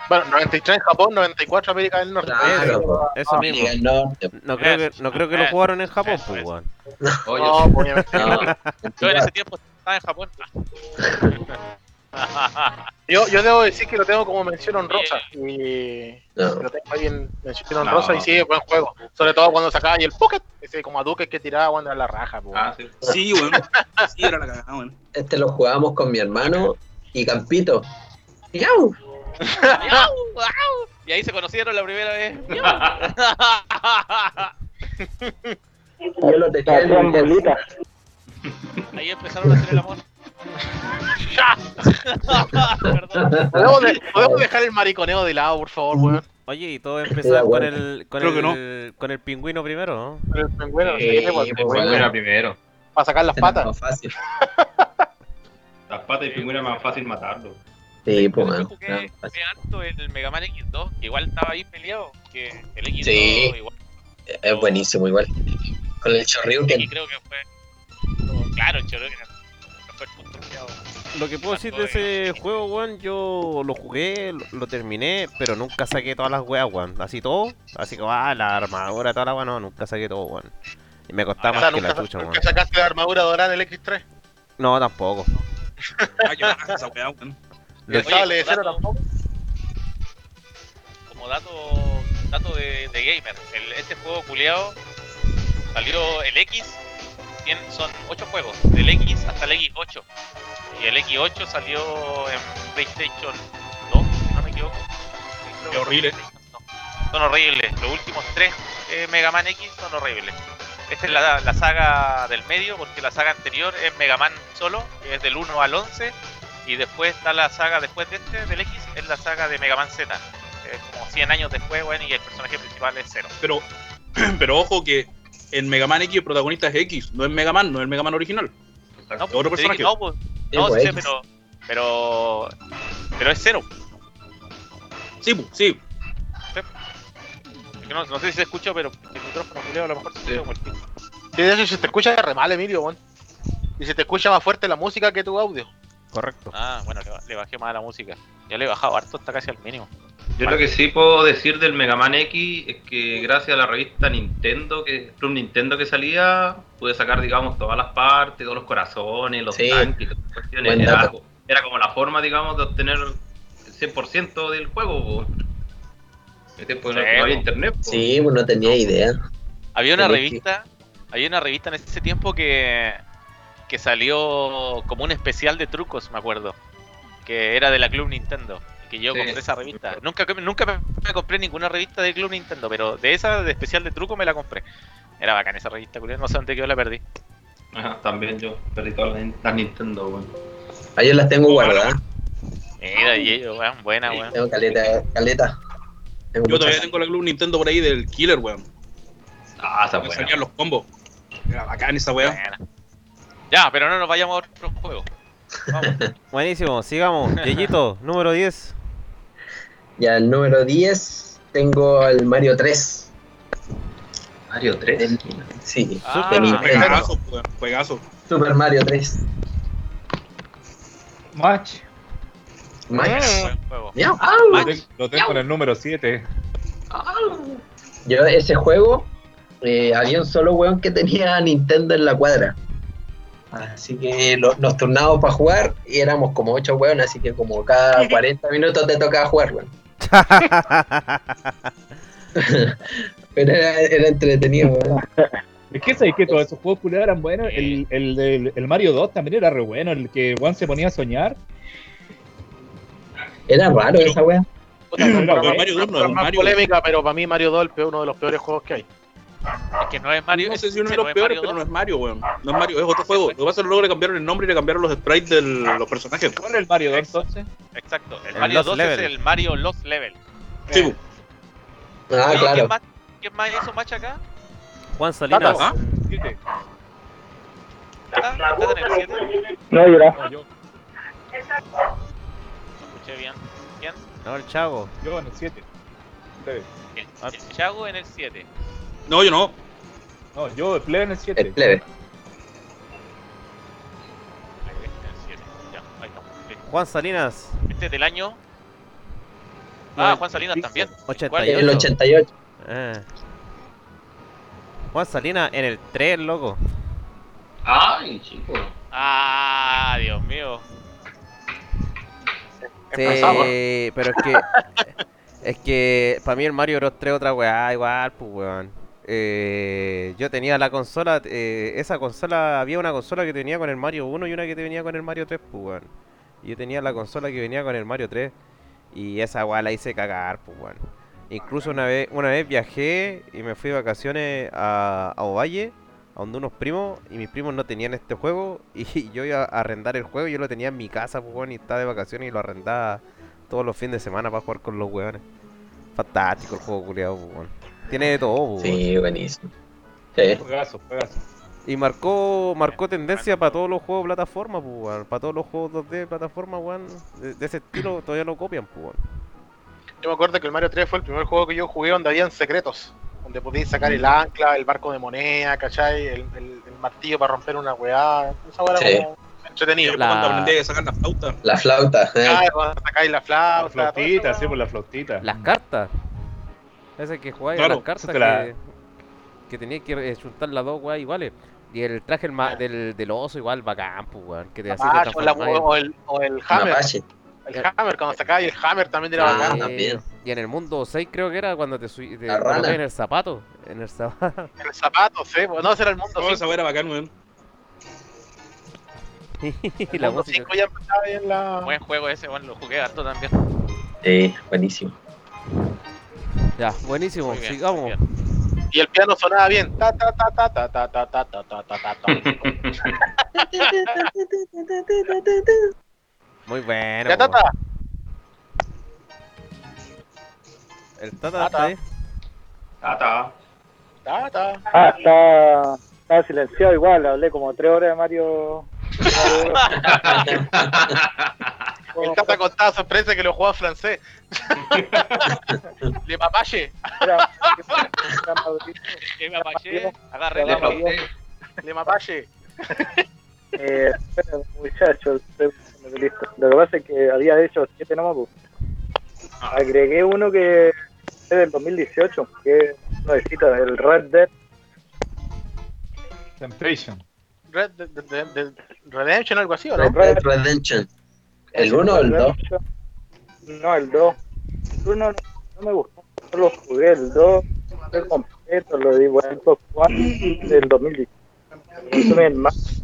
Bueno, 93 en Japón, 94 en América del Norte. Claro, po. Eso mismo. Norte. No creo que, no creo que lo Eh, jugaron en Japón, eso, pues, eso. weón. No, pues. No. Yo en ese tiempo estaba en Japón. [laughs] Yo, yo debo decir que lo tengo como mención honrosa. Y No. lo tengo ahí en mención No. honrosa y sí, es buen juego. Sobre todo cuando sacaba ahí el Pocket, ese como a Duque que tiraba cuando era la raja. pues. ah, sí. Sí, weón. Sí, era la cagada, weón. Este lo jugábamos con mi hermano y Campito. ¡Miau! ¡Miau! [laughs] Y ahí se conocieron la primera vez. Yo lo en bolitas. Ahí empezaron a hacer el amor. [laughs] Perdón. ¿Podemos, de- podemos dejar el mariconeo de lado, por favor, weón. Oye, y todo empezó con bueno. el, con Creo que el, con el pingüino primero, ¿no? El pingüino, Sí, sí, pues, el pues, pingüino, era primero. para sacar las patas. Más fácil. Las patas y pingüino es más fácil matarlo. Sí, pues, Yo man. jugué, jugué harto el Mega Man X2, que igual estaba ahí peleado. Que el X2 Sí. igual. Es buenísimo igual. Con el Shoryuken. Y creo que fue. Claro, choro que no fue el punto peleado. Lo que puedo decir de ese juego, weón, yo lo jugué, lo, lo terminé, pero nunca saqué todas las weas, weón. Así todo, así que ah, la armadura, toda la wea, no, nunca saqué todo, weón. Y me costaba sea, más que la chucha, weón. nunca sacaste la armadura dorada en el X3. No, tampoco. Ah, baja esa weá, weón. Y el Oye, sable de cero tampoco. Como dato, dato de, de gamer, el- este juego culiado salió el X, son 8 juegos, del X hasta el X8. Y el X8 salió en PlayStation 2, si no me equivoco. Qué horrible. fue PlayStation 2. Son horribles, los últimos 3 Mega Man X son horribles. Esta es la, la saga del medio, porque la saga anterior es Mega Man solo, que es del 1 al 11. Y después está la saga, después de este, del X, es la saga de Mega Man Z. Es como 100 años después, bueno, y el personaje principal es Zero. Pero, [clears throat] pero ojo que en Mega Man X el protagonista es X, no es Mega Man, no es el Mega Man original. No, Otro te dije, personaje. no, pues, Sí, no, pues, sí pero, pero, pero es Zero. Sí, pu, sí. No, no sé si se escucha, pero el micrófono a lo mejor se escucha como el pico. Sí, de hecho, si te escucha re mal, Emilio, weón. Y se te escucha más fuerte la música que tu audio. Correcto. Ah, bueno, le, ba- le bajé más a la música. Ya le he bajado harto, está casi al mínimo. Yo lo que sí puedo decir del Mega Man X es que gracias a la revista Nintendo, que Club Nintendo que salía, pude sacar, digamos, todas las partes, todos los corazones, los Sí. tanques, todas las cuestiones. Era, era como la forma, digamos, de obtener el 100% del juego. tiempo no, Sí, no había internet. po. Sí, pues no tenía idea. Había una que- revista, había una revista en ese tiempo que, que salió como un especial de trucos, me acuerdo. Que era de la Club Nintendo. Que yo Sí. compré esa revista. Nunca, nunca me, compré ninguna revista de Club Nintendo, pero de esa de especial de truco me la compré. Era bacán esa revista, curioso. No sé dónde quedó, la perdí. Ajá, también yo perdí todas las, Nintendo. weón. Ahí yo las tengo guardadas. Mira, y ellos, weón, buena, weón. Tengo caleta, caleta. Tengo Yo todavía tengo la Club Nintendo por ahí del Killer, weón. Ah, Me buena. salían los combos. Era bacán esa weá. Ya, pero no nos vayamos a otro juego. Vamos. [laughs] Buenísimo, sigamos. Yeyito, número 10. Ya, el número 10 tengo el Mario 3. Mario 3. Del- sí, Ah, de Nintendo. Juegazo. Juegazo. Super Mario 3. Match. Miau. Lo, ten- lo tengo en el número 7. Yo ese juego, eh, había un solo weón que tenía Nintendo en la cuadra. Así que lo- nos turnábamos para jugar y éramos como ocho weón, así que como cada [laughs] 40 minutos te tocaba jugar, weón. [laughs] [laughs] Pero era, era entretenido, weón. Es que sabéis que todos esos juegos culiados eran buenos. El, el, del- el Mario 2 también era re bueno. El que Juan se ponía a soñar. Era raro esa weá. Pero no, no, Mario no, dos no, no es más Mario- polémica, pero para mí Mario 2 es uno de los peores juegos que hay. Es que no es Mario. no sé si uno de los no es peores, pero no 2. es Mario, weón. No es Mario, es otro juego. Lo que pasa es que luego le cambiaron el nombre y le cambiaron los sprites de los personajes. ¿Cuál es el Mario 2 entonces? Exacto. El El Mario Lost 2 Level. es el Mario Lost Level. Sí, Eh, bu. Ah, claro. ¿quién, más, ¿Quién más hizo match acá? Juan Salinas. ¿Ah? Siete. ¿Está? ¿Está en el 7? No, yo era. No, yo, No escuché bien. ¿Quién? No, el Chago. yo en el 7. El, el Chago en el 7. No, yo no. No, yo el plebe en el El 7. plebe. En el 7. Ya, ahí estamos. Listo. Juan Salinas. Este es del año. Ah, Juan Salinas también. 88. El 88. Ah. Juan Salinas en el 3, loco. Ay, chico. Ah, Dios mío. Sí, pero es que. [laughs] es que para mí el Mario Bros 3 otra weá, igual, pues weón. Eh, yo tenía la consola, eh, esa consola, había una consola que venía con el Mario 1 y una que venía con el Mario 3, pues. Y yo tenía la consola que venía con el Mario 3 y esa weá la hice cagar, pues weón. Incluso una vez, una vez viajé y me fui de vacaciones a, a Ovalle, a donde unos primos, y mis primos no tenían este juego, [laughs] y yo iba a arrendar el juego, yo lo tenía en mi casa, pues weón, y estaba de vacaciones y lo arrendaba todos los fines de semana para jugar con los weones. Fantástico el juego culiado, pues. Tiene de todo, pues. Sí, buenísimo. Sí. Juegazo, juegazo. Y marcó, marcó tendencia para todos los juegos de plataforma, pues. Para todos los juegos 2D de plataforma, weón. De, de ese estilo todavía lo copian, pues. Yo me acuerdo que el Mario 3 fue el primer juego que yo jugué donde habían secretos. Donde podías sacar el ancla, el barco de moneda, ¿cachai? El, el- el martillo para romper una weá. Esa weá era Sí. como entretenido. Yo La- cuando aprendí a sacar la flauta. La flauta. eh. Ah, cuando sacáis la La flauta. flautita, todo eso, sí, por la flautita. Las cartas. Ese que jugáis a Claro, las cartas te la- que, que tenías que eh, juntar las dos weas iguales. Y el traje el ma- del, del oso igual bacán, pues weón. Que te hacía Ah, te o, la- transformabas o el, o el hammer. El hammer, cuando sacáis el hammer también era Ah, bacán. en- también. Y en el mundo 6 creo que era cuando te subí te en el zapato. En el zapato. El zapato, sí. pues, No, ese era el mundo No, 5. esa weá era bacán, weón. [laughs] y El la mundo música. 5 ya empezaba ahí en la... Buen juego ese, bueno, lo jugué harto también. Sí, buenísimo. Ya, buenísimo. Bien, Sigamos. Y el piano sonaba bien. Ta, ta, ta, ta, ta, ta, ta, ta, ta, ta, ta, ta. Muy bueno. Ya, tata. El Tata Tata. está ahí. Tata. Ta, ta. Ah, está, está silenciado igual, hablé como tres horas de Mario. El Tata contaba experiencia que lo jugaba francés. Le papache. Agarré Ya, la vamos. flauta. [laughs] Le mapache. Eh, muchachos, listo. Lo que pasa es que había hecho siete nomás. pues. Agregué uno que es del 2018, que es nuevecito, el Red Dead. Temptation. Red, de, de- de- de- Redemption, algo así, ¿o no? Red Redemption. ¿El 1 o el 2? No, el 2. El 1 no, no me gustó. Solo jugué el 2, fue completo, lo di vuelto Juan del 2018. Me gustó bien más.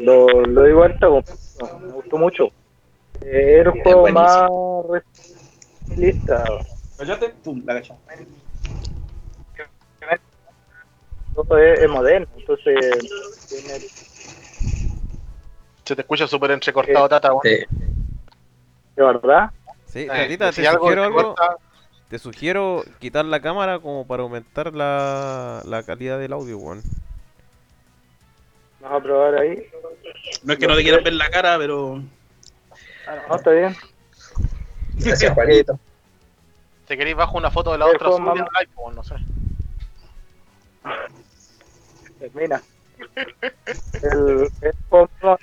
Lo, lo di vuelta completo, me gustó mucho. Eh, era un juego más realista. Cállate, pum, la gacha. Todo es, es moderno, entonces tiene Se te escucha súper entrecortado, Tata. weón. Sí. de verdad. Sí, Eh, Tatita, si te algo sugiero algo. corta, Te sugiero quitar la cámara como para aumentar la, la calidad del audio, weón. Vamos a probar ahí. No es que no te quieran ver la cara, pero. No, está bien. Gracias, Juanito. Si queréis, bajo una foto de la Eh, otra al iPhone, no sé. Termina el, el,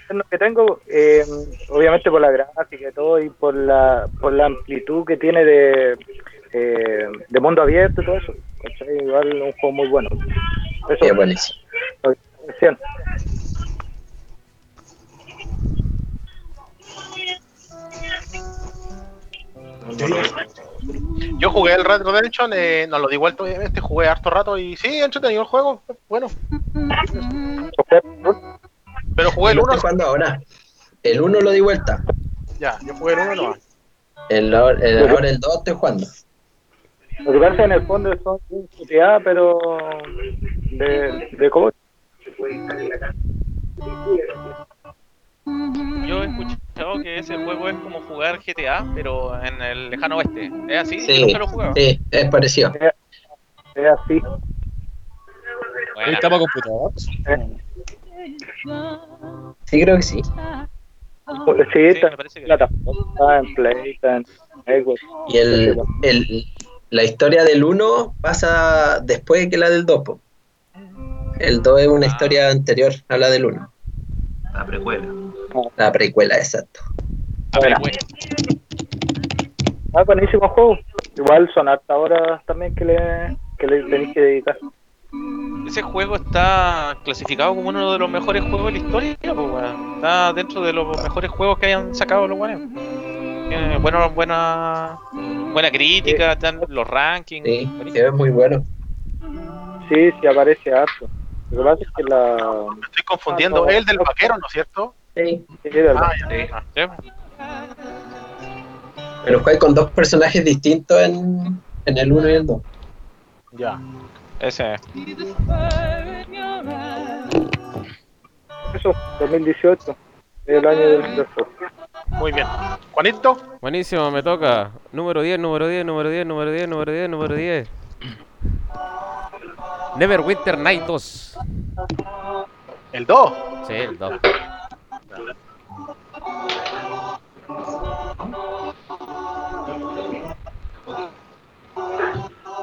el que tengo, eh, obviamente por la gráfica y todo, y por la, por la amplitud que tiene de, eh, de mundo abierto y todo eso. ¿cachai? Igual un juego muy bueno. Eso es buenísimo. Yo jugué el Red Redemption, eh, no lo di vuelta obviamente, jugué harto rato y sí, entretenido el juego, bueno. Pero jugué el Lo 1, estoy jugando ahora. El 1 lo di vuelta. ya, yo jugué el 1 nomás. El, el- ahora el 2 estoy jugando. Lo que pasa en el fondo son GTA, pero de, de. Yo he escuchado que ese juego es como jugar GTA, pero en el lejano oeste. ¿Es así? Sí, nunca lo sí, es parecido. Es así. Buena. ¿Está para computador? Sí, creo que sí. Sí, está me parece en plataforma, está en Play, está en Xbox. Y el, el, la historia del 1 pasa después que la del 2. po. El 2 es una Ah. historia anterior a la del 1. La precuela. La precuela, exacto. A ver, güey. Ah, buenísimo juego. Igual son hasta ahora también que le, que le tenéis que dedicar. Ese juego está clasificado como uno de los mejores juegos de la historia, pues, weón. Está dentro de los mejores juegos que hayan sacado los. Tiene buena, buena, buena crítica, están los rankings. Sí, sí, es muy bueno. Sí, sí aparece harto. Lo que pasa es que la... Me estoy confundiendo. Ah, no. Es el del vaquero, ¿no es cierto? Sí. Sí, de verdad. Ah. Sí. Pero juega con dos personajes distintos en, en el 1 y el 2. ya. Ese. Eso, 2018. El año del profesor. Muy bien. Juanito, Buenísimo, me toca. Número 10, número 10, número 10, número 10, número 10, número 10. Neverwinter Night 2. el 2. Sí, el 2.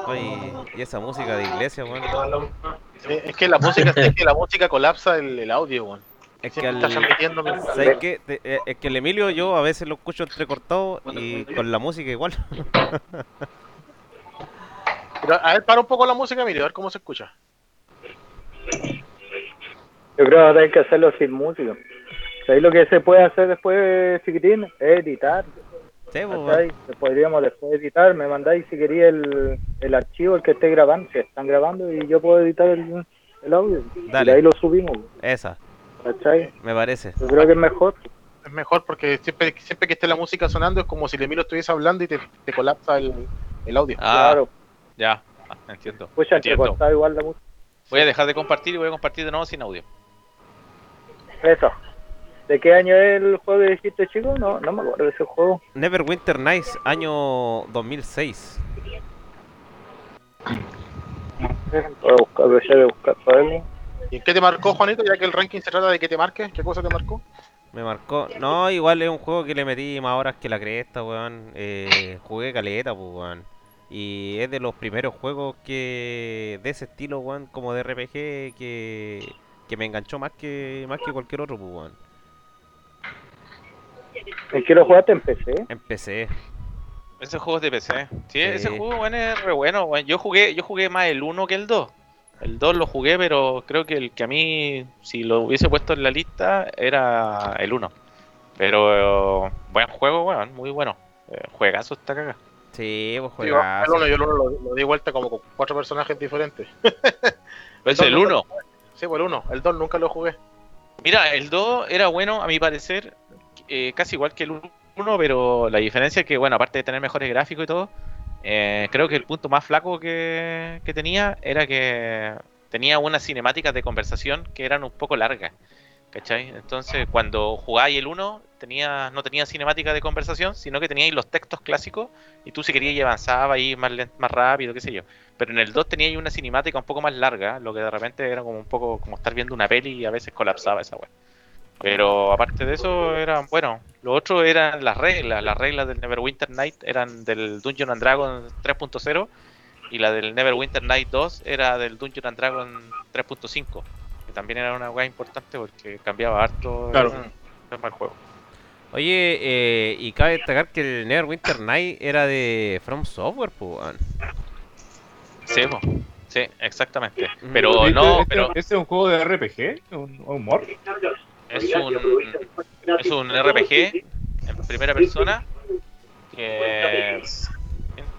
Oye, y esa música de iglesia, weón. Eh, Es que la música, es que la música colapsa el, el audio, weón. Es que al. ¿Sabes qué? Te- eh, Es que el Emilio yo a veces lo escucho entrecortado y con la música igual. [laughs] Pero, a ver, para un poco la música, Emilio, a ver cómo se escucha. Yo creo que hay que hacerlo sin música. ¿Sabéis lo que se puede hacer después, chiquitín? Es editar. Sí, pues. Podríamos después editar. Me mandáis si quería el, el archivo, el que esté grabando, que están grabando, y yo puedo editar el, el audio. Dale. Y ahí lo subimos. esa, ¿Cachai? me parece. Yo creo que es mejor. Es mejor porque siempre, siempre que esté la música sonando es como si el Emilio estuviese hablando y te, te colapsa el, el audio. Ah, Claro. ya. Ah, entiendo. Pues Entiendo. entrecortado igual la música. Voy a dejar de compartir y voy a compartir de nuevo sin audio. Eso. ¿De qué año es el juego que dijiste, chico? No, no me acuerdo de ese juego. Neverwinter Nights, año 2006. Voy a buscar, voy a buscar para. ¿Y en qué te marcó, Juanito? Ya que el ranking se trata de que te marque, ¿qué cosa te marcó? Me marcó. No, igual es un juego que le metí más horas que la cresta, weón. Eh, jugué caleta, pues, weón. Y es de los primeros juegos que de ese estilo, weón, como de RPG, que, que me enganchó más que más que cualquier otro, pues, weón. ¿En qué lo jugaste? En PC. Empecé. Ese juego es de PC. Sí, Sí. ese juego bueno, es re bueno. Yo jugué, yo jugué más el 1 que el 2. El 2 lo jugué, pero creo que el que a mí, si lo hubiese puesto en la lista, era el 1. Pero eh, buen juego, weón, muy bueno. Eh, juegazo esta caga. Sí, pues juegazo. el uno, yo el uno lo, lo di vuelta como con cuatro personajes diferentes. [laughs] Es el 1. Sí, pues el 1. El 2 nunca lo jugué. Mira, el 2 era bueno, a mi parecer, eh, casi igual que el 1, pero la diferencia es que, bueno, aparte de tener mejores gráficos y todo, eh, creo que el punto más flaco que, tenía era que tenía unas cinemáticas de conversación que eran un poco largas. ¿Cachai? Entonces, cuando jugáis el 1, tenía, no tenía cinemática de conversación, sino que teníais los textos clásicos y tú si querías y avanzabas ahí más, más rápido, qué sé yo. Pero en el 2 teníais una cinemática un poco más larga, lo que de repente era como un poco como estar viendo una peli y a veces colapsaba esa weá. Pero aparte de eso, eran, bueno, lo otro eran las reglas. Las reglas del Neverwinter Night eran del Dungeon and Dragon 3.0 y la del Neverwinter Night 2 era del Dungeon and Dragon 3.5. Que también era una weá importante porque cambiaba harto Claro. el, el juego. Oye, eh, y cabe destacar que el Neverwinter Night era de From Software, pues. Sí, po. sí, exactamente. Mm. Pero ¿Este- no, este- pero ¿Este es un juego de RPG? ¿Un, un humor? Es un, es un RPG en primera persona que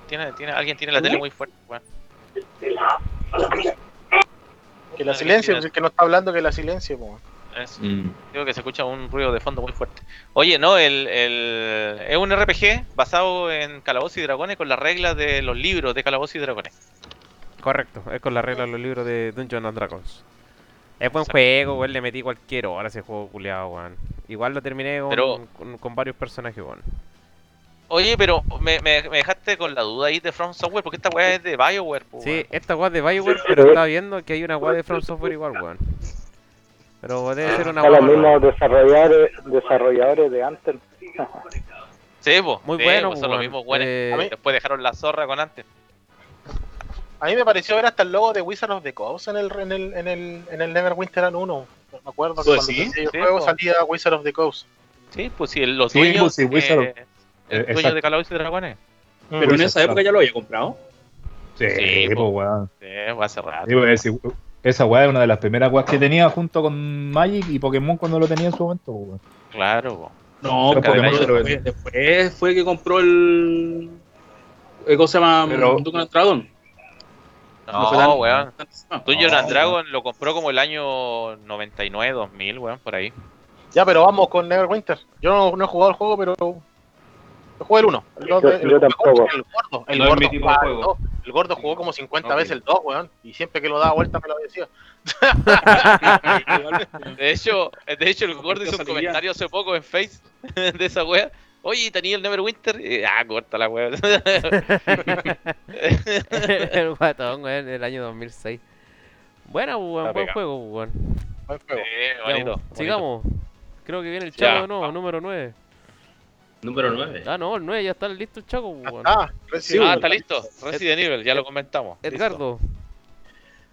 tiene, tiene, alguien tiene la tele muy fuerte. Que la silencio, el que no está hablando que la silencio. Mm. Digo que se escucha un ruido de fondo muy fuerte. Oye, no, el, el- es un RPG basado en Calabozos y Dragones con las reglas de los libros de Calabozos y Dragones. Correcto, es con la regla de los libros de Dungeons and Dragons. Es buen juego, weón, le metí cualquier hora ese juego culiado, weón. Igual lo terminé con, Pero- con, con varios personajes, weón. Oye, pero me, me, me dejaste con la duda ahí de From Software, porque esta weá es de BioWare, po, Sí, esta weá es de Bioware, pero estaba viendo que hay una weá de From Software igual, weón. Pero debe ser una Son weá los mismos desarrolladores, desarrolladores de Anthem. Sí, po. Muy sí, bueno, po, son los mismos buenos. Eh, Después dejaron la zorra con antes. A mí me pareció ver hasta el logo de Wizard of the Coast en el, en el, en el, en el Neverwinter 1. Me acuerdo que Pues cuando sí, el sí, juego po. salía Wizard of the Coast. Sí, pues sí, los Sí, dueños. pues sí, Wizard of- eh, el eh, dueño exacto. de Calabozos y Dragones. Pero en esa época ya lo había comprado. Sí, Sí, pues, weón. Sí, va a cerrar. Sí, pues, esa weá es una de las primeras weas que tenía junto con Magic y Pokémon cuando lo tenía en su momento, pues, weón. Claro, po. No, Pero Pokémon, después, después fue que compró el. ¿Cómo se llama? Pero- Dungeons No, tan- weón. No, and Dragon lo compró como el año 99, 2000, weón, por ahí. Ya, pero vamos con Neverwinter. Yo no, no he jugado el juego, pero. Yo jugué el 1. El, Yo- el yo mejor, tampoco. El gordo, el No es gordo mi tipo jugaba de el juego. dos. El gordo jugó como 50 Ok. veces el 2, weón. Y siempre que lo daba vuelta me lo decía. [laughs] De hecho, de hecho el gordo hizo un comentario hace poco en Face [laughs] de esa wea. Oye, tenía el Neverwinter. Y, ah, corta la wea. [laughs] el guatón, weón, del año 2006. Buena, weón, buen juego, weón. Buen juego. Bonito, weón. bonito. Sigamos. Creo que viene el Chaco de nuevo, vamos. número 9. Número 9. Ah, no, el 9 ya está listo el Chaco, weón. Ah, Resident ah, está listo. Resident Evil, ya lo comentamos. Listo. Edgardo.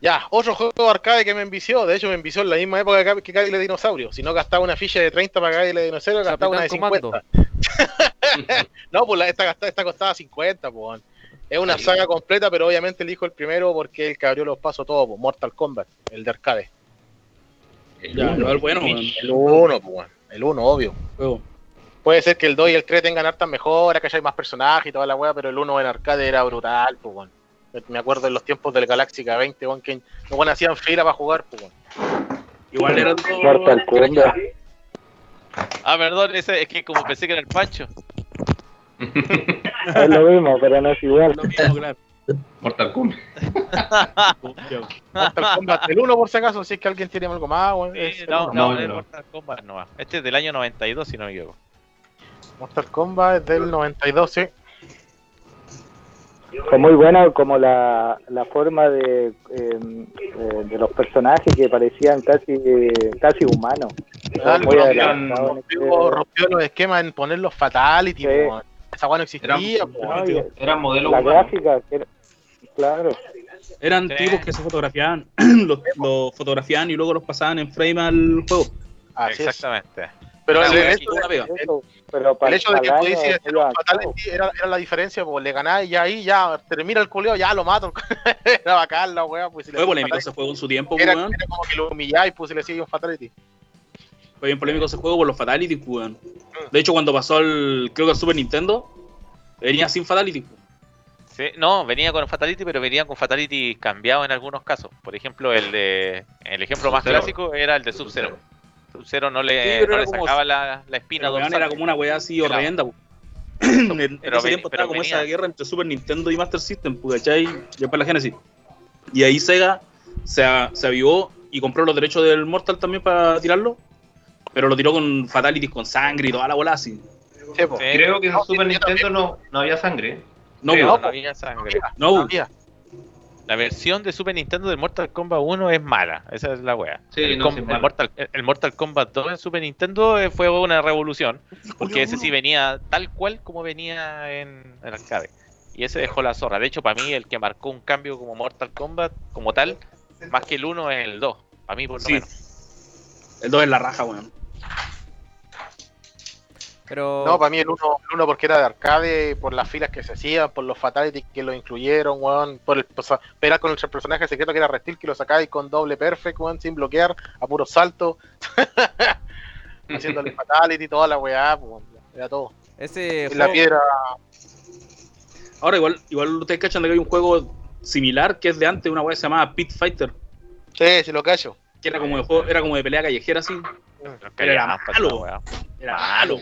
Ya, otro juego arcade que me envició. De hecho, me envició en la misma época que, de Dinosaurio. Si no gastaba una ficha de 30 para de Dinosaurio, gastaba una de 50. [laughs] No, pues la- esta, esta costaba 50, pues. Es una saga completa, pero obviamente elijo el primero porque el que abrió los pasos todo, pues, Mortal Kombat, el de arcade. Ya, igual bueno, weón. El 1, pues. El 1, obvio. Puede ser que el 2 y el 3 tengan hartas mejoras, que haya más personajes y toda la weá, pero el 1 en arcade era brutal, pues, weón. Me acuerdo en los tiempos del Galaxica 20, weón, que los weones hacían fila para jugar, pues. Igual eran dos. Mortal Kombat. Ah, perdón, ese es que como pensé que era el Pancho. [laughs] Es lo mismo, pero no es igual. Lo mismo, claro. Mortal Kombat. Mortal Kombat, el 1 por si acaso, si es que alguien tiene algo más, es no, no, No, es. Mortal Kombat no va. Este es del año 92, si no me equivoco. Mortal Kombat es del 92, sí. Fue muy bueno como la, la forma de, eh, eh, de los personajes que parecían casi casi humanos. Muy rompió- rompió, los esquemas en poner los fatality, Sí. Esa weá no existía, Eran- No, modelos la humanos. gráfica, era- claro. Eran Sí. tipos que se fotografiaban, [clears throat] los, los fotografiaban y luego los pasaban en frame al juego. Así es. Exactamente. Pero el, el hecho, es una pega. Eso, pero para el hecho de que los avanzado. fatality era, era la diferencia, pues le ganás y ya ahí ya termina el culeo, ya lo mato. [laughs] era bacán la weá, pues si le Fue polémico ese juego en su tiempo, era, era como que lo humilláis, pues si le un fatality. Fue bien polémico ese juego por los Fatality, weón. De hecho, cuando pasó al, creo que al Super Nintendo, venía sin Fatality. Sí, no, venía con Fatality, pero venía con Fatality cambiado en algunos casos. Por ejemplo, el de el ejemplo más clásico era el de Sub-Zero. Sub-Zero no Sí, le, pero no le como- sacaba la, la espina dorsal. era como una weá así Claro. horrenda, weón. [clears throat] en, en Pero ese ven- tiempo pero estaba como esa guerra entre Super Nintendo y Master System, pues, ¿cachai? Y después la Genesis. Y ahí Sega se, se avivó y compró los derechos del Mortal también para tirarlo. Pero lo tiró con Fatalities, con sangre y toda la bola así. Sí. Creo que en No, Super. Nintendo no, no había sangre. No, weón. no había sangre. no. Había. La versión de Super Nintendo de Mortal Kombat 1 es mala, esa es la wea. Sí, el, com- el mala. Mortal, el- Mortal Kombat 2 en Super Nintendo eh, fue una revolución, [laughs] porque ese sí venía tal cual como venía en el arcade. Y ese dejó la zorra. De hecho, para mí el que marcó un cambio como Mortal Kombat, como tal, más que el 1 es el 2. Para mí, por lo Sí. menos. El 2 es la raja, weón. Pero. No, para mí el 1 el uno porque era de arcade, por las filas que se hacían, por los fatalities que lo incluyeron, weón, por el o sea, pelear con el personaje secreto que era Reptil, que lo sacáis con doble perfect, weón, sin bloquear, a puro salto, [laughs] haciéndole [laughs] fatality, toda la weá, pues, weón, era todo. Ese En la juego- piedra, Ahora igual, igual ustedes cachan de que hay un juego similar que es de antes, una weá que se llamaba Pit Fighter, Sí, sí lo callo. que era como de juego, era como de pelea callejera así. Pero era más malo. esa weá. Era Malo,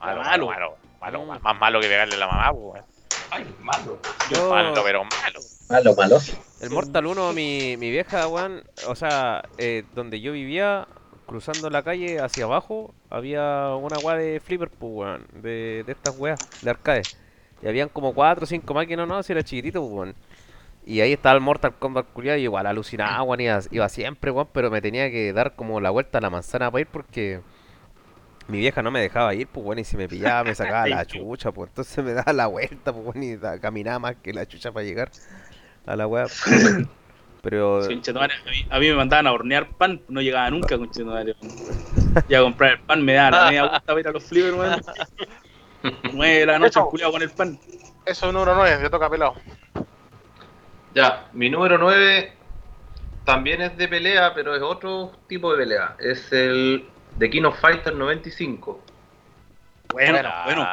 malo. malo, Malo. malo, malo, malo, más malo que pegarle a la mamá, pues, weón. Ay, malo. Yo, Malo, pero malo. Malo, malo. el Mortal 1, mi, mi vieja, weón, o sea, eh, donde yo vivía, cruzando la calle hacia abajo, había una weá de flipper, pues, weón, de, de estas weas, de arcade. Y habían como 4 o 5 máquinas, no, si era chiquitito, pues, weón. Y ahí estaba el Mortal Kombat culiado y igual alucinaba, weón, iba, iba siempre, weón, pero me tenía que dar como la vuelta a la manzana para ir porque mi vieja no me dejaba ir, pues, weón, y si me pillaba me sacaba la [laughs] chucha, pues, entonces me daba la vuelta, pues, weón, y da- caminaba más que la chucha para llegar a la weá. [laughs] Pero, conchetumare, a, mí, a mí me mandaban a hornear pan, no llegaba nunca, conchetumare. Ya a comprar el pan me daban la media vuelta para ir a los flippers, weón. [laughs] Nueve de la noche, el culiao con el pan. Eso es número 9, te toca pelado. Ya, mi número 9 también es de pelea, pero es otro tipo de pelea. Es el de King of Fighters 95. Bueno, bueno,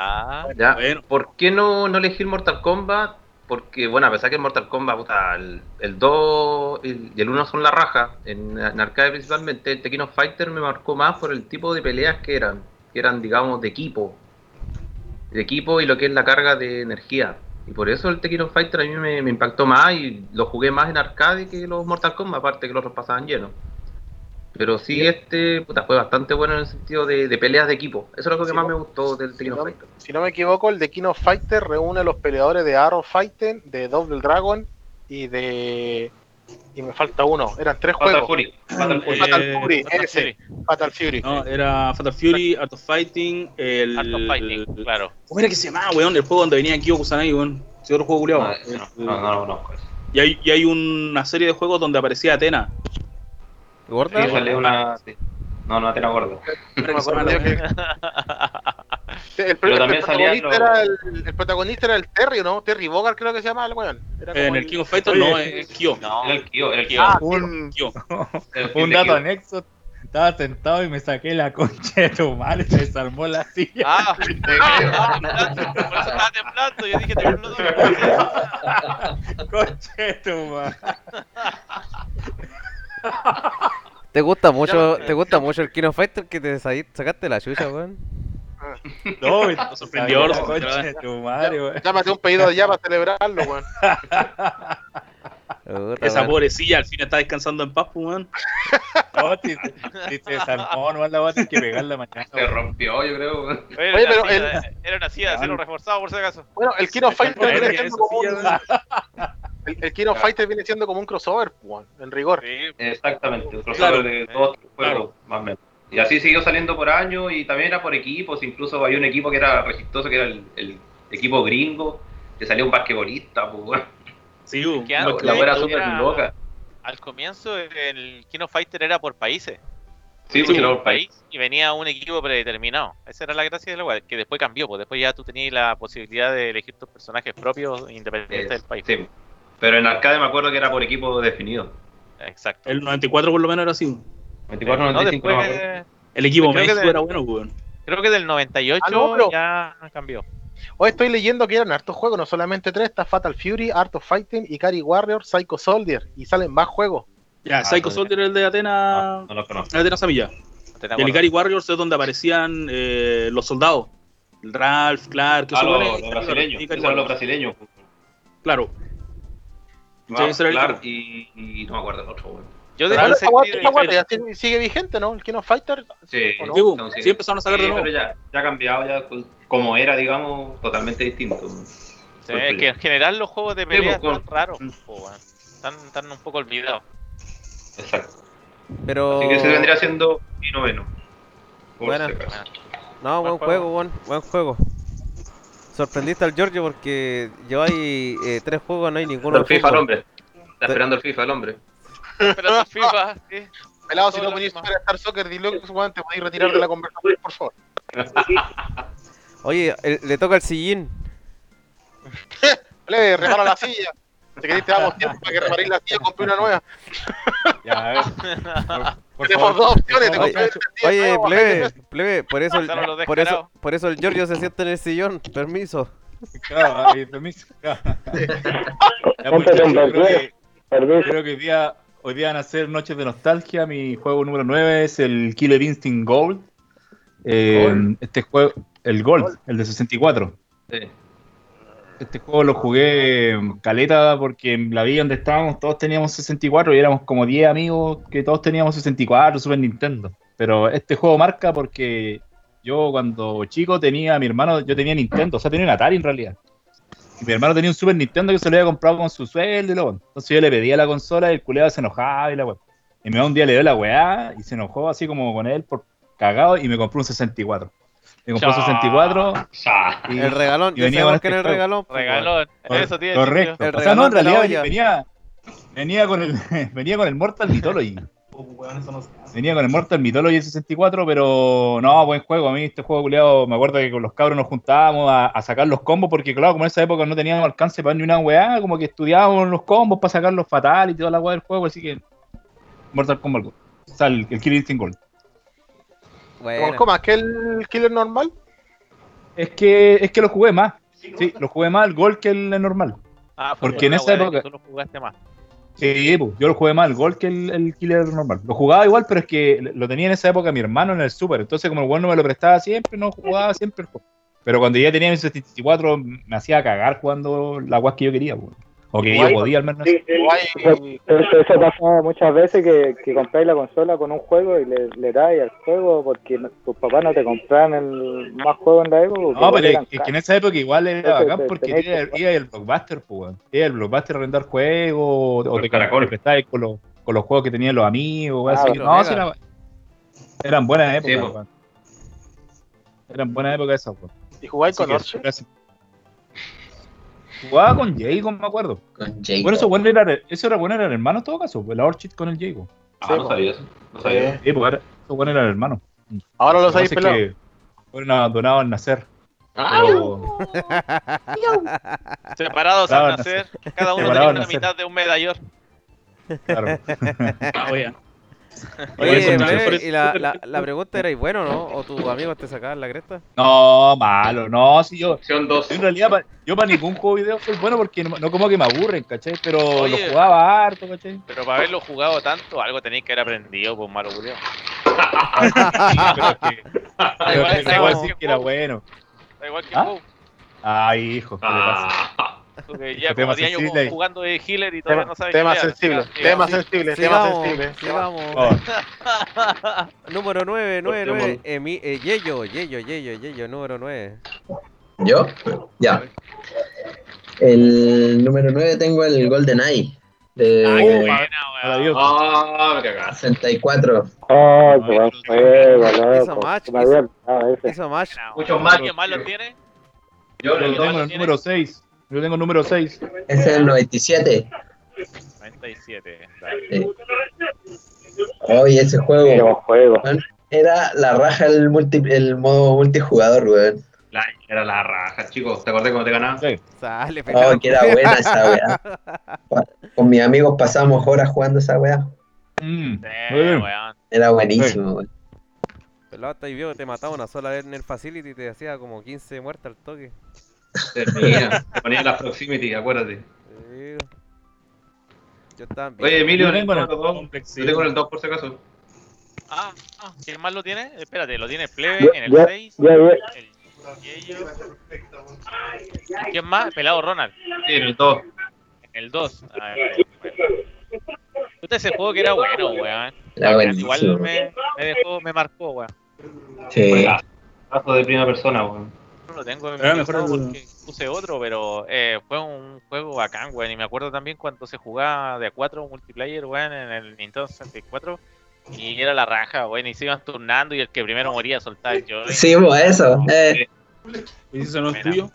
¿ya? bueno. ¿Por qué no, no elegir Mortal Kombat? Porque, bueno, a pesar que en Mortal Kombat, puta, el, el 2 y el 1 son la raja, en, en arcade principalmente, el Tekken of Fighter me marcó más por el tipo de peleas que eran, que eran, digamos, de equipo. De equipo y lo que es la carga de energía. Y por eso el Tekken of Fighter a mí me, me impactó más y lo jugué más en arcade que los Mortal Kombat, aparte que los otros pasaban llenos. Pero sí, este puta, fue bastante bueno en el sentido de, de peleas de equipo. Eso es lo que más ¿no? me gustó del Tekken of no- Fighter. Si no me equivoco, el de King of Fighter reúne a los peleadores de Arrow Fighting, de Double Dragon y de. Y me falta uno. Eran tres Fatal juegos. Fury. Fatal Fury. Fatal Eh, Fury, Fatal ese. Fury. Fatal Fury. No, era Fatal Fury, Art of Fighting, el... Art of Fighting, claro. ¿Cómo era que se llamaba, weón? El juego donde venía Kyo Kusanagi, weón. Ese otro juego culiao. No, no, no, no lo conozco. ese. Y hay, y hay una serie de juegos donde aparecía Atena. ¿Gorda? Sí, sale una. sí. No, no te la acuerdo. No me acuerdo que- [laughs] El, Pero el también protagonista los- era el, el protagonista era el Terry, ¿no? Terry Bogard creo que se llama el weón. En el King of Fighters no, es Kyo. No, Era el Kyo, el Kyo. Ah, Un, Kyo. El un dato Kyo. anexo. Estaba sentado y me saqué la concha de tu madre y me desarmó la silla. Ah, [laughs] [laughs] por eso estaba temblando. Yo dije, tembló. Concha de tu madre. ¿Te gusta mucho, te gusta mucho el Kino Fighter que te sa- sacaste la chucha, weón? No, me [laughs] sorprendió, la lo weón. Llámate un pedido allá para celebrarlo, weón. [laughs] Puta, Esa weón. pobrecilla al fin está descansando en paz, weón. [laughs] No, si, si desarmó, no la vas a tener que pegarla mañana. Se rompió, yo creo. weón. Era, Oye, una pero silla, era una silla de acero reforzado, por si acaso. Bueno, el King of Fighter viene siendo como un, el, of Fighter viene siendo como un crossover, weón, en rigor. Sí, Exactamente, un crossover Claro. de todos los juegos, Claro. más o menos. Y así siguió saliendo por años y también era por equipos, incluso había un equipo que era registoso, que era el, el equipo gringo, que salía un basquetbolista, pues. Sí, weón. ¿Qué la era súper loca. al comienzo el Kino Fighter era por países. Sí, Tú porque era por país. y venía un equipo predeterminado. Esa era la gracia de la que después cambió, pues después ya tú tenías la posibilidad de elegir tus personajes propios independientes del país. Sí. Pero en arcade me acuerdo que era por equipo definido. Exacto. El 94 por lo menos era así. 24, No, 95, no me después, acuerdo. El equipo México de- era bueno, weón. creo que del 98 Ah, no, pero- ya cambió. Hoy estoy leyendo que eran hartos juegos, no solamente tres, está Fatal Fury, Art of Fighting, Ikari Warrior, Psycho Soldier, y salen más juegos. Ya, Ah, Psycho Soldier el de Atena. No, no lo conozco. el de Atena Samilla. Te Y el. Ikari Warriors es donde aparecían eh, los soldados. Ralph, Clark, Ah, son los, brasileños. Warriors. brasileños. Claro. El Clark y, y no me acuerdo el otro, weón. Yo Pero desde esa guardia- sigue, sigue vigente, ¿no? El King of Fighter. Sí, ¿O no? Sí, aún sigue. sí empezaron a sacar de Sí, nuevo. pero ya, ya ha cambiado, ya pues, como era, digamos, totalmente distinto. Sí, es que en general los juegos de Sí, pelea pues, están raros, po, weón. están, están un poco olvidados. Exacto. Pero... Así que se vendría siendo mi noveno. Acaso. No, buen Buen juego, juego. buen, buen juego. Sorprendiste al Giorgio porque lleváis eh, tres juegos, no hay ninguno El FIFA al hombre. Está esperando el FIFA al hombre. Pero el FIFA, [laughs] sí. Pelado, si no ponís. Superstar Soccer Deluxe, weón, te podéis retirar de la conversación, por favor. Oye, el- le toca el sillín. [laughs] Le repara la silla. Si queréis te damos tiempo para que reparéis la silla, compré una nueva. Ya, a ver. Por- [laughs] por Tenemos favor. dos opciones, te Oye, compré esta Oye, nueva, plebe, [laughs] plebe, por eso, el- Pasaron los por eso, descarados. por eso el Giorgio se sienta en el sillón, permiso. Claro, ahí, permiso. claro. Ya, pues, Ponte con yo creo Black que- Permiso. Creo que hoy día, hoy día van a ser noches de nostalgia. Mi juego número 9 es el Killer Instinct Gold. Eh, Este juego, el Gold, el de 64. Sí. Este juego lo jugué en caleta porque en la villa donde estábamos todos teníamos 64 y éramos como 10 amigos que todos teníamos 64, Super Nintendo. Pero este juego marca porque yo cuando chico tenía a mi hermano, yo tenía Nintendo, o sea, tenía un Atari en realidad. Y mi hermano tenía un Super Nintendo que se lo había comprado con su sueldo y lo Entonces yo le pedía la consola y el culeado se enojaba y la weá. Y me un día le dio la weá y se enojó así como con él por cagado y me compró un 64. Me compró un Chao. 64 y, El regalón, y venía con que en el este regalón. Regalón. Eso tiene Correcto. El o sea, no, regalón en de la realidad olla. venía, venía con el [laughs] venía con el Mortal Mythology. Venía con el Mortal Mythology 64, pero no, buen juego. A mí este juego culiado, me acuerdo que con los cabros nos juntábamos a, a sacar los combos, porque claro, como en esa época no teníamos alcance para ni una weá, como que estudiábamos los combos para sacar los fatales y toda la weá del juego, así que Mortal Kombat. O sea, el, el Instinct Gold. Bueno. ¿Cómo más que el killer normal? Es que, es que lo jugué más. Sí, lo jugué más el Gold que el normal. Ah, fue Porque en esa época- Tú lo jugaste más. Sí, pues, yo lo jugué más el Gold que el, el Killer normal. Lo jugaba igual, pero es que lo tenía en esa época mi hermano en el Super. Entonces, como el Gold no me lo prestaba siempre, no jugaba siempre el juego. Pero cuando ya tenía mi 64, me hacía cagar jugando la guas que yo quería, pues. O que yo Guay. podía al menos. Sí, Guay. Eso, eso pasa muchas veces que, que compráis la consola con un juego y le, le dais al juego porque no- tus papás no te compraban el más juego en la época. No, pero es que en esa época igual era bacán porque que- iba el blockbuster, pues. Iba el blockbuster a rentar juegos, o te, Caracol. con los, con los juegos que tenían los amigos, Ah, así no, sí era- eran buenas épocas, Sí, po. weón. Eran buenas épocas esas, weón. ¿Y jugáis con Orche? Jugaba con Jago, me acuerdo. Con Jacob. Bueno, eso bueno era, eso era bueno, era el hermano en todo caso, la Orchid con el Jago. Ah, no sabía eso. No sabía. Sí, pues era, eso bueno era el hermano. Ahora lo sabéis pelado. que fueron abandonados al nacer. Ah, Pero- [laughs] Separados Claro, al nacer, cada uno Separados tenía una nacer. mitad de un medallón. claro. [laughs] Oye, y la, la, la pregunta era, ¿y bueno no? ¿O tus amigos te sacaban la cresta? No, malo, no, si yo, Opción 2. en realidad, pa- yo para ningún juego video soy bueno porque no, no como que me aburren, ¿cachai? Pero Oye. lo jugaba harto, ¿cachai? Pero para haberlo jugado tanto, algo tenéis que haber aprendido, pues malo culiao. [laughs] Igual- es que da igual igual sí que que era bueno. Da igual que ¿Ah? Ay, hijo, ¿qué le pasa? [laughs] Porque ya Tema como 10 años sensible ahí. jugando de healer y todavía Tema, no sabes tema pelear. sensible, Ya, tema sí. sensible, tema Sigamos, sensible. sigamos. Oh, [laughs] Número 9, 9, Pokémon. 9. Emi, eh, Yeyo, Yeyo, Yeyo, Yeyo, número 9. ¿Yo? Ya. El número 9 tengo el Golden Eye de Ah, qué buena, weón. Ah, me cagaste. 64. Ay, qué buen juego, Hizo loco. match. Muchos más. ¿Alguien más lo tiene? Yo el tengo el número 6. Yo tengo el número 6. Ese es el 97. 97. dale. Sí. Oye, ese juego era la raja el, multi, el modo multijugador, weón. Era la raja, chicos. ¿Te acordás cómo te ganaba? Sí. Sale, Oh, que era buena esa weá. [laughs] Con mis amigos pasamos horas jugando esa weá. Mm, Sí. Era buenísimo, weón. Hasta ahí vio, te mataba una sola vez en el facility y te hacía como 15 muertes al toque. Termina. Te ponía las proximity, acuérdate. Sí. Yo estaba bien. Oye, Emilio, Yo tengo el el número dos. complex, Yo tengo el 2 por si acaso. Ah, ah, ¿quién más lo tiene? Espérate, lo tiene Plebe en el ya, 6. ya, ya. El Yeyo. ¿Y ¿Quién más? Pelado Ronald. Sí, en el 2. En el 2. A ver, bueno. Puta, ese juego que era bueno, weón. Igual me, me dejó, me marcó, weón. Sí. Paso de primera persona, weón. Lo tengo en mi mejor porque puse otro, pero eh, fue un juego bacán, weón. Y me acuerdo también cuando se jugaba de a 4 multiplayer, weón, en el Nintendo 64. Y era la raja, weón. Y se iban turnando y el que primero moría soltaba el Joy. Sí, pues eso. Eh, ¿Y si eso no es tuyo?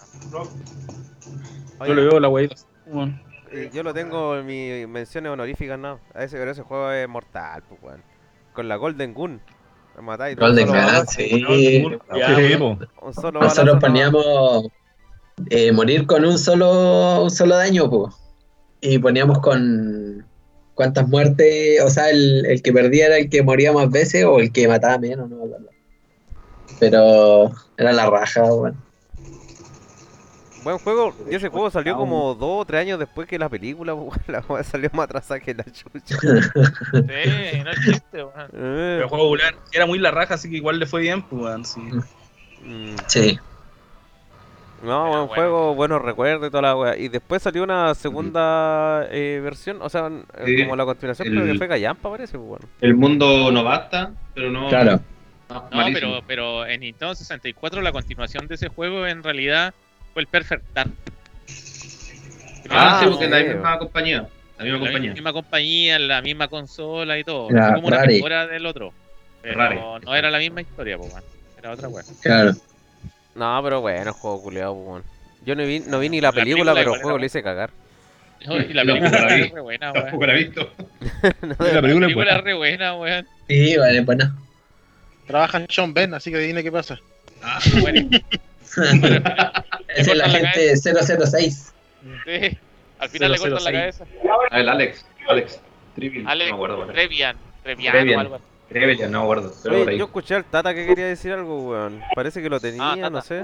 Yo le veo la. Bueno. eh, yo lo tengo en mis menciones honoríficas, no. A ese, pero ese juego es mortal, pues, weón. Con la Golden Gun. Matáis. Golden Gun, sí. Po. Un solo Nosotros poníamos eh, morir con un solo, un solo daño, pues. Y poníamos con cuántas muertes, o sea, el, el que perdía era el que moría más veces o el que mataba menos, no me acuerdo. Pero era la raja. Buen juego. Y ese juego salió como dos o tres años después que la película. [laughs] La weá salió más atrasada que la chucha. [laughs] Sí, no es chiste, weón. Eh, El juego popular era muy la raja, así que igual le fue bien, pues, weón, sí. mm. Sí. No, buen bueno. juego, buenos recuerdos y toda la weá. Y después salió una segunda eh, versión, o sea, eh, Sí, como la continuación, creo que el- fue Gallampa, parece, pues, bueno. El mundo no basta, pero no. Claro. no, No, malísimo. pero, pero en Nintendo 64 la continuación de ese juego en realidad fue el Perfect Dark. Ah, sí, porque es la misma compañía. La misma la compañía. misma compañía, la misma consola y todo. Era Fue como una mejora del otro. Pero Rare. no era la misma historia, pues. Era otra weá. Claro. No, pero bueno, el juego culiado, pues. Yo no vi, no vi ni la La película, película pero el juego le buena. hice cagar. No, Y la No, película la vi. era re buena, weón. Tampoco la he visto. [laughs] [laughs] No, La película La es película buena. es re buena, weón. Sí, vale, bueno. Trabaja en Sean Ben, así que dime qué pasa. Ah, Bueno, [laughs] [laughs] Es el agente 006. sí. Al final le cortan la 006. cabeza. a ver, Alex. Alex. Trivial. Alex No acuerdo. Trevian. Trevian Trevian. o algo así. Trevian, no me acuerdo. Oye, yo escuché al Tata que quería decir algo, weón. Parece que lo tenía, Tata. no sé.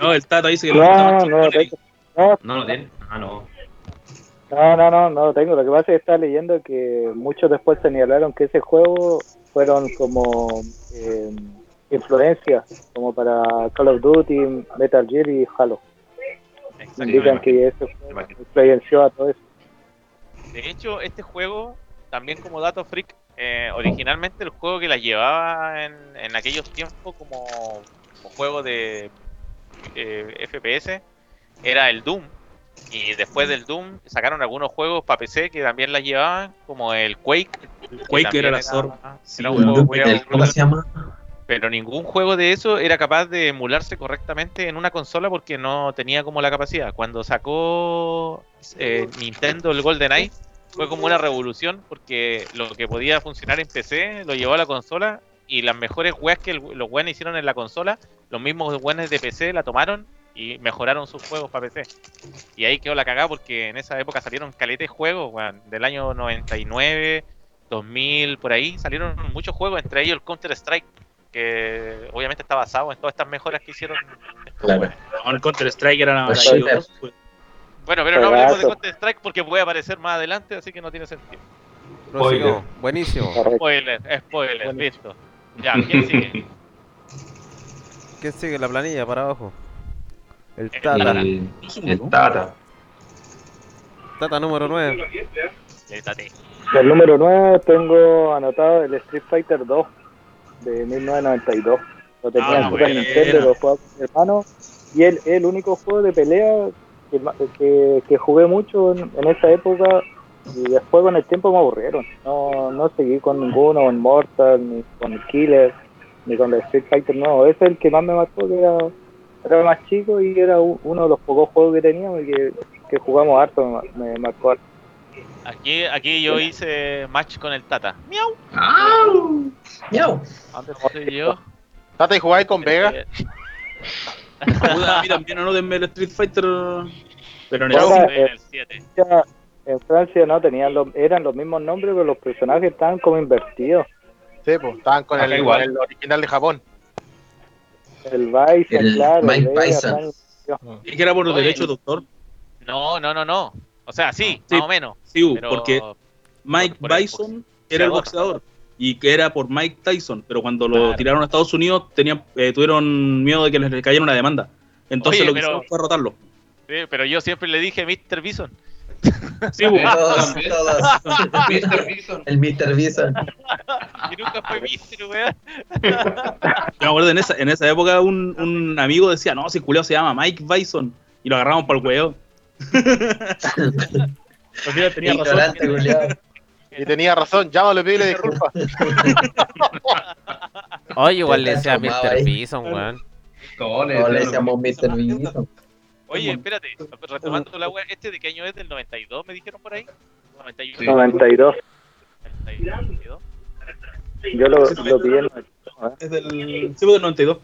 No, el Tata dice que le No, no, no, lo tengo. no, No lo tiene. Ah, no. no, no, no, no lo tengo. Lo que pasa es que estaba leyendo que muchos después señalaron que ese juego fueron como eh, influencias, como para Call of Duty, Metal Gear y Halo. Indican que imagino. influenció a todo eso. De hecho, este juego, también como dato freak, eh, originalmente el juego que la llevaba en, en aquellos tiempos como, como juego de eh, FPS era el Doom. Y después del Doom sacaron algunos juegos para PC que también la llevaban, como el Quake. Quake era la zorra. Sí, ¿Cómo se llama? Pero ningún juego de eso era capaz de emularse correctamente en una consola porque no tenía como la capacidad. Cuando sacó eh, Nintendo el GoldenEye fue como una revolución porque lo que podía funcionar en PC lo llevó a la consola y las mejores weas que el- los weones hicieron en la consola, los mismos weones de PC la tomaron y mejoraron sus juegos para PC. Y ahí quedó la cagada porque en esa época salieron caletes juegos, weón, del año 99, 2000, por ahí salieron muchos juegos, entre ellos el Counter Strike que obviamente está basado en todas estas mejoras que hicieron Claro. weones. No, el Counter Strike era Pues pues. Bueno, pero no hablemos de. Counter Strike porque puede aparecer más adelante, así que no tiene sentido. Prosigamos. Buenísimo. Spoiler, spoiler, listo. Ya, ¿quién sigue? ¿Quién sigue la planilla para abajo? El El Tata. El, el Tata. Tata número 9. Létate. Del número 9 tengo anotado el Street Fighter 2 de 1992. Lo tenía Ah, en Super. Nintendo, lo jugaba con mi hermano. Y el, el único juego de pelea que, que, que jugué mucho en, en esa época y después con el tiempo me aburrieron. No, no seguí con ninguno, con Mortal, ni con Killer, ni con el Street Fighter. No, ese es el que más me marcó, que era, era más chico y era uno de los pocos juegos que teníamos y que, que jugamos harto, me, ma- me marcó harto. Aquí, aquí yo hice match con el Tata. ¡Miau! ¡Au! Miau. ¿Dónde estoy yo? Tata, ¿y jugáis con Vega? Eh, a mí también no denme el Street Fighter, pero en el estoy en el 7. Francia- en Francia no tenían los, eran los mismos nombres, pero los personajes estaban como invertidos. Sí, pues, estaban con el, igual. el original de Japón. El Bison, El claro. Mike Bison. ¿Y que era por los derechos, doctor? No, no, no, no. O sea, sí, Sí. más o menos. Sí, Pero porque Mike por Bison era el boxeador y que era por Mike Tyson, pero cuando lo Claro. tiraron a Estados Unidos tenían, eh, tuvieron miedo de que les cayera una demanda. Entonces Oye, lo que pero- hicieron fue rotarlo. Sí, pero yo siempre le dije Mr. Bison. [laughs] Sí, Todos, todos. [laughs] Mr. Bison. El Mr. Bison. Y nunca fue Mr. weón. Yo me acuerdo en esa, en esa época un, un amigo decía, no, si culeo se llama Mike Bison. Y lo agarramos para el huevo. Final tenía razón. Ignorante, culiao. Y tenía razón, llámalo y pídele disculpas. [laughs] Oye, igual le decía Mr. Bison, weón. No, le decíamos Mr. Bison. Oye, espérate, retomando la wea, ¿este de qué año es? ¿Del 92 me dijeron por ahí? 91. Sí. 92. 92. Yo lo, lo pillé en ¿eh? Es del, sí, del 92.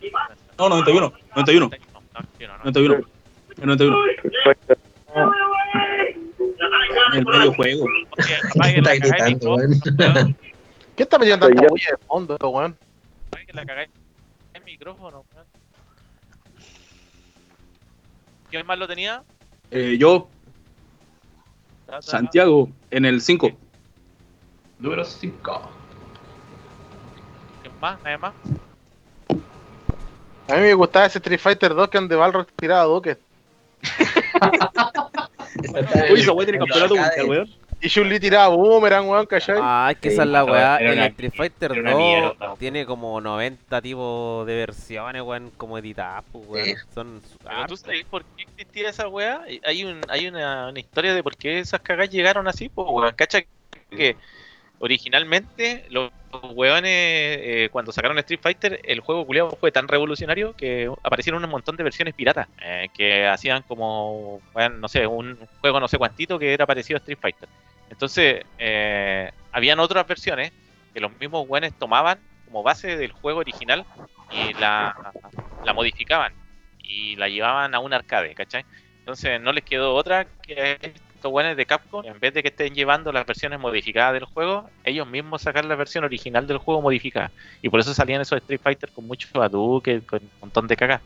Eh, No, 91. 91. 91, 91. El 91. El medio juego. Está gritando, weón. ¿Qué está metiendo tanta bulla de fondo, weón? Apague la cagada de micrófono, weón. ¿Quién más lo tenía? Eh, yo, Santiago, en el 5. Número 5. ¿Quién más? ¿Nadie más? A mí me gustaba ese Street Fighter 2 que donde Balrog tiraba duques. Uy, esa weá tiene campeonato mundial, weón. Y Chun-Li tiraba boomerang, weón, ¿cachai? Ah, es que Sí, esa es la weá. El Street Fighter era una 2 mierda. tiene como 90 tipos de versiones, weón, como editadas, pues, weón. Sí. Son Pero tú sabes por qué existía esa weá. Hay, un, hay una, una historia de por qué esas cagas llegaron así, pues weón. Cacha que originalmente los weones, eh, cuando sacaron Street Fighter, el juego culiado fue tan revolucionario que aparecieron un montón de versiones piratas eh, que hacían como, no sé, un juego no sé cuantito que era parecido a Street Fighter. Entonces, eh, habían otras versiones que los mismos weones tomaban como base del juego original y la, la modificaban y la llevaban a un arcade, ¿cachai? Entonces no les quedó otra que estos buenos de Capcom, en vez de que estén llevando las versiones modificadas del juego, ellos mismos sacar la versión original del juego modificada. Y por eso salían esos Street Fighter con muchos Hadouken, con un montón de cagas.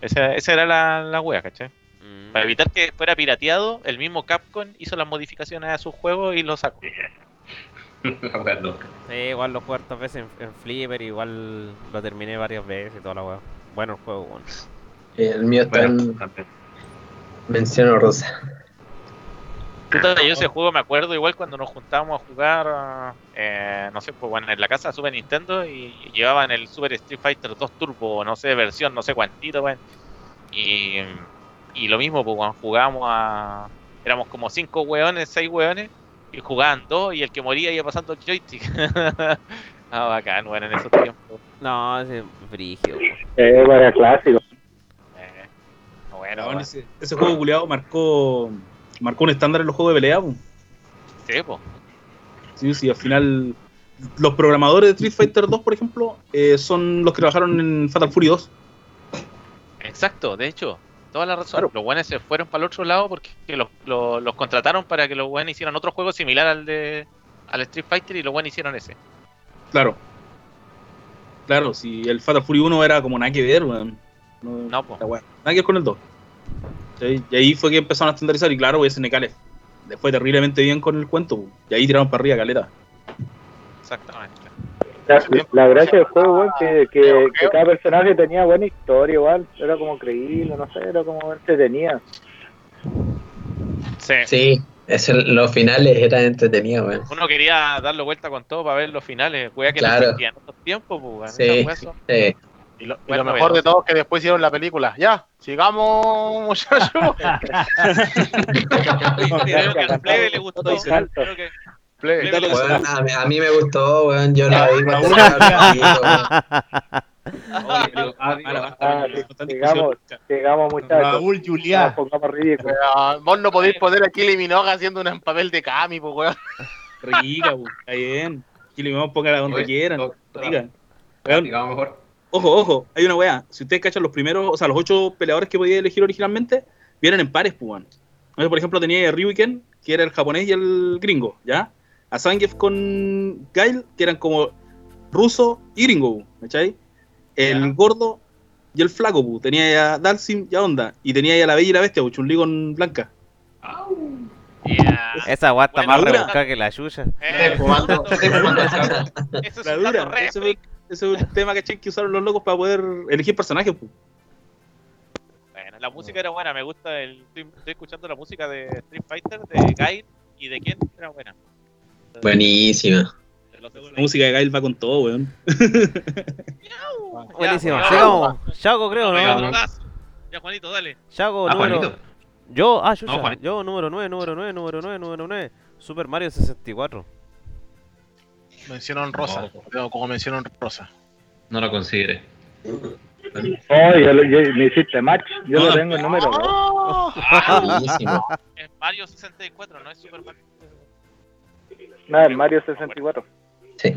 Esa, esa era la, la wea, ¿cachai? Mm. Para evitar que fuera pirateado, el mismo Capcom hizo las modificaciones a su juego y lo sacó. [laughs] Wea. Sí, igual lo jugué hartas veces en, en Flipper, igual lo terminé varias veces y toda la weá. Bueno el juego, weón. El mío está Bueno, en mención rosa. Puta, yo ese juego me acuerdo igual cuando nos juntábamos a jugar, eh, no sé, pues bueno, en la casa de Super Nintendo y llevaban el Super Street Fighter 2 Turbo, no sé, versión, no sé cuántito, weón. Y, y lo mismo, pues cuando jugábamos a... Éramos como cinco weones, seis weones, y jugaban dos y el que moría iba pasando el joystick. [laughs] ah, bacán, bueno, en esos tiempos. No, ese weón. Eh, para clásico. Eh, bueno, Weón, bueno, ese, ese juego culiado marcó, marcó un estándar en los juegos de pelea. po. sí, pues. Sí, sí, al final los programadores de Street Fighter 2, por ejemplo, eh, son los que trabajaron en Fatal Fury 2. Exacto, de hecho, toda la razón. Claro. Los buenos se fueron para el otro lado porque los, los, los contrataron para que los buenos hicieran otro juego similar al de al Street Fighter y los buenos hicieron ese. Claro. Claro, si el Fatal Fury 1 era como nada que ver, weón. No, No, po. Nada que ver con el 2. ¿Sí? Y ahí fue que empezaron a estandarizar y claro, pues SNK le, le fue terriblemente bien con el cuento. Y ahí tiraron para arriba, caleta. Exactamente. La, la gracia del juego, weón, que, que, que cada personaje tenía buena historia, igual. Era como creíble, no sé, era como entretenida. Sí. Sí, eso, los finales eran entretenidos, weón. Uno quería darle vuelta con todo para ver los finales, wea que Claro. no existían en otros tiempos, pues, sí. Y lo, y Bueno, lo mejor bueno. de todo es que después hicieron la película. Ya, sigamos, [laughs] muchachos. [laughs] Creo que al plebe le gustó. Creo que Play. Weón, a, mí, a mí me gustó, weón. Yo la vi cuando [laughs] weón. Pero- Ah, Ah, discusión. sigamos, muchachos. Raúl No Juliá. nos pongamos ridículos. Ah, Vos no podéis poner aquí Liminoga haciendo un papel de Kami, pues, weón. Rica, po, está bien. Y le vamos a poner a donde quieran. Rica. Weón, Digamos mejor. Ojo, ojo, hay una weá. Si ustedes cachan los primeros, o sea, los ocho peleadores que podía elegir originalmente, vienen en pares, pues. Entonces, por ejemplo, tenía a Ryuken, que era el japonés y el gringo, ¿ya? A Zangief con Gail, que eran como ruso y gringo, ¿cachai? El Ya. gordo y el flaco, pu. tenía a Dalsim y a Onda. Y tenía ahí a la bella y la bestia, Chun-Li con Blanca. Yeah. Esa está Buena más rebuscada que la yuya. Eh, fumando, estoy [laughs] fumando. Eso La dura. fue, ese fue el tema, ¿cachai? Que usaron los locos para poder elegir personajes. Bueno, la música era buena, me gusta el. Estoy, estoy escuchando la música de Street Fighter, de Guy y de quién era buena. Buenísima. La música de Gail va con todo, weón. Buenísimo. Ya, Sigamos. Chaco, creo, Ya, ¿no? Juanito. Ya, Juanito, dale. Chaco, Ah, número. Juanito. Yo, ah, yuya. No. Yo, número 9, número 9, número 9, número 9. Super Mario 64. Mención honrosa. Como- Como mención honrosa. No lo consideré. Oh, yo, lo- yo- me hiciste match. Yo lo tengo en número 2. Buenísimo. Es Mario 64, no es Super Mario. Nada, el Mario 64. Sí.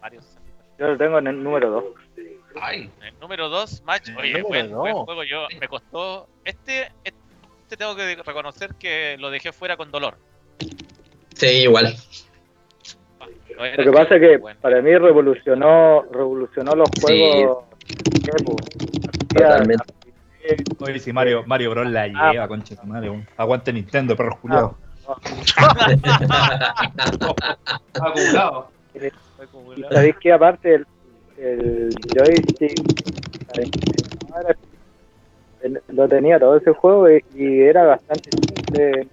Mario 64. Yo lo tengo en el número 2. Ay, El número 2, match. El Oye, buen, buen juego. Yo me costó. Este, este tengo que reconocer que lo dejé fuera con dolor. Sí, igual. No era Lo que pasa es que bueno. para mí revolucionó revolucionó los juegos. Totalmente. Oye, si Mario, Mario Bros la Ah. lleva, concha de weón. Aguante Nintendo, perro culiado. Acumulado. Y sabéis que aparte el, el joystick el- lo tenía todo ese juego y, y era bastante simple.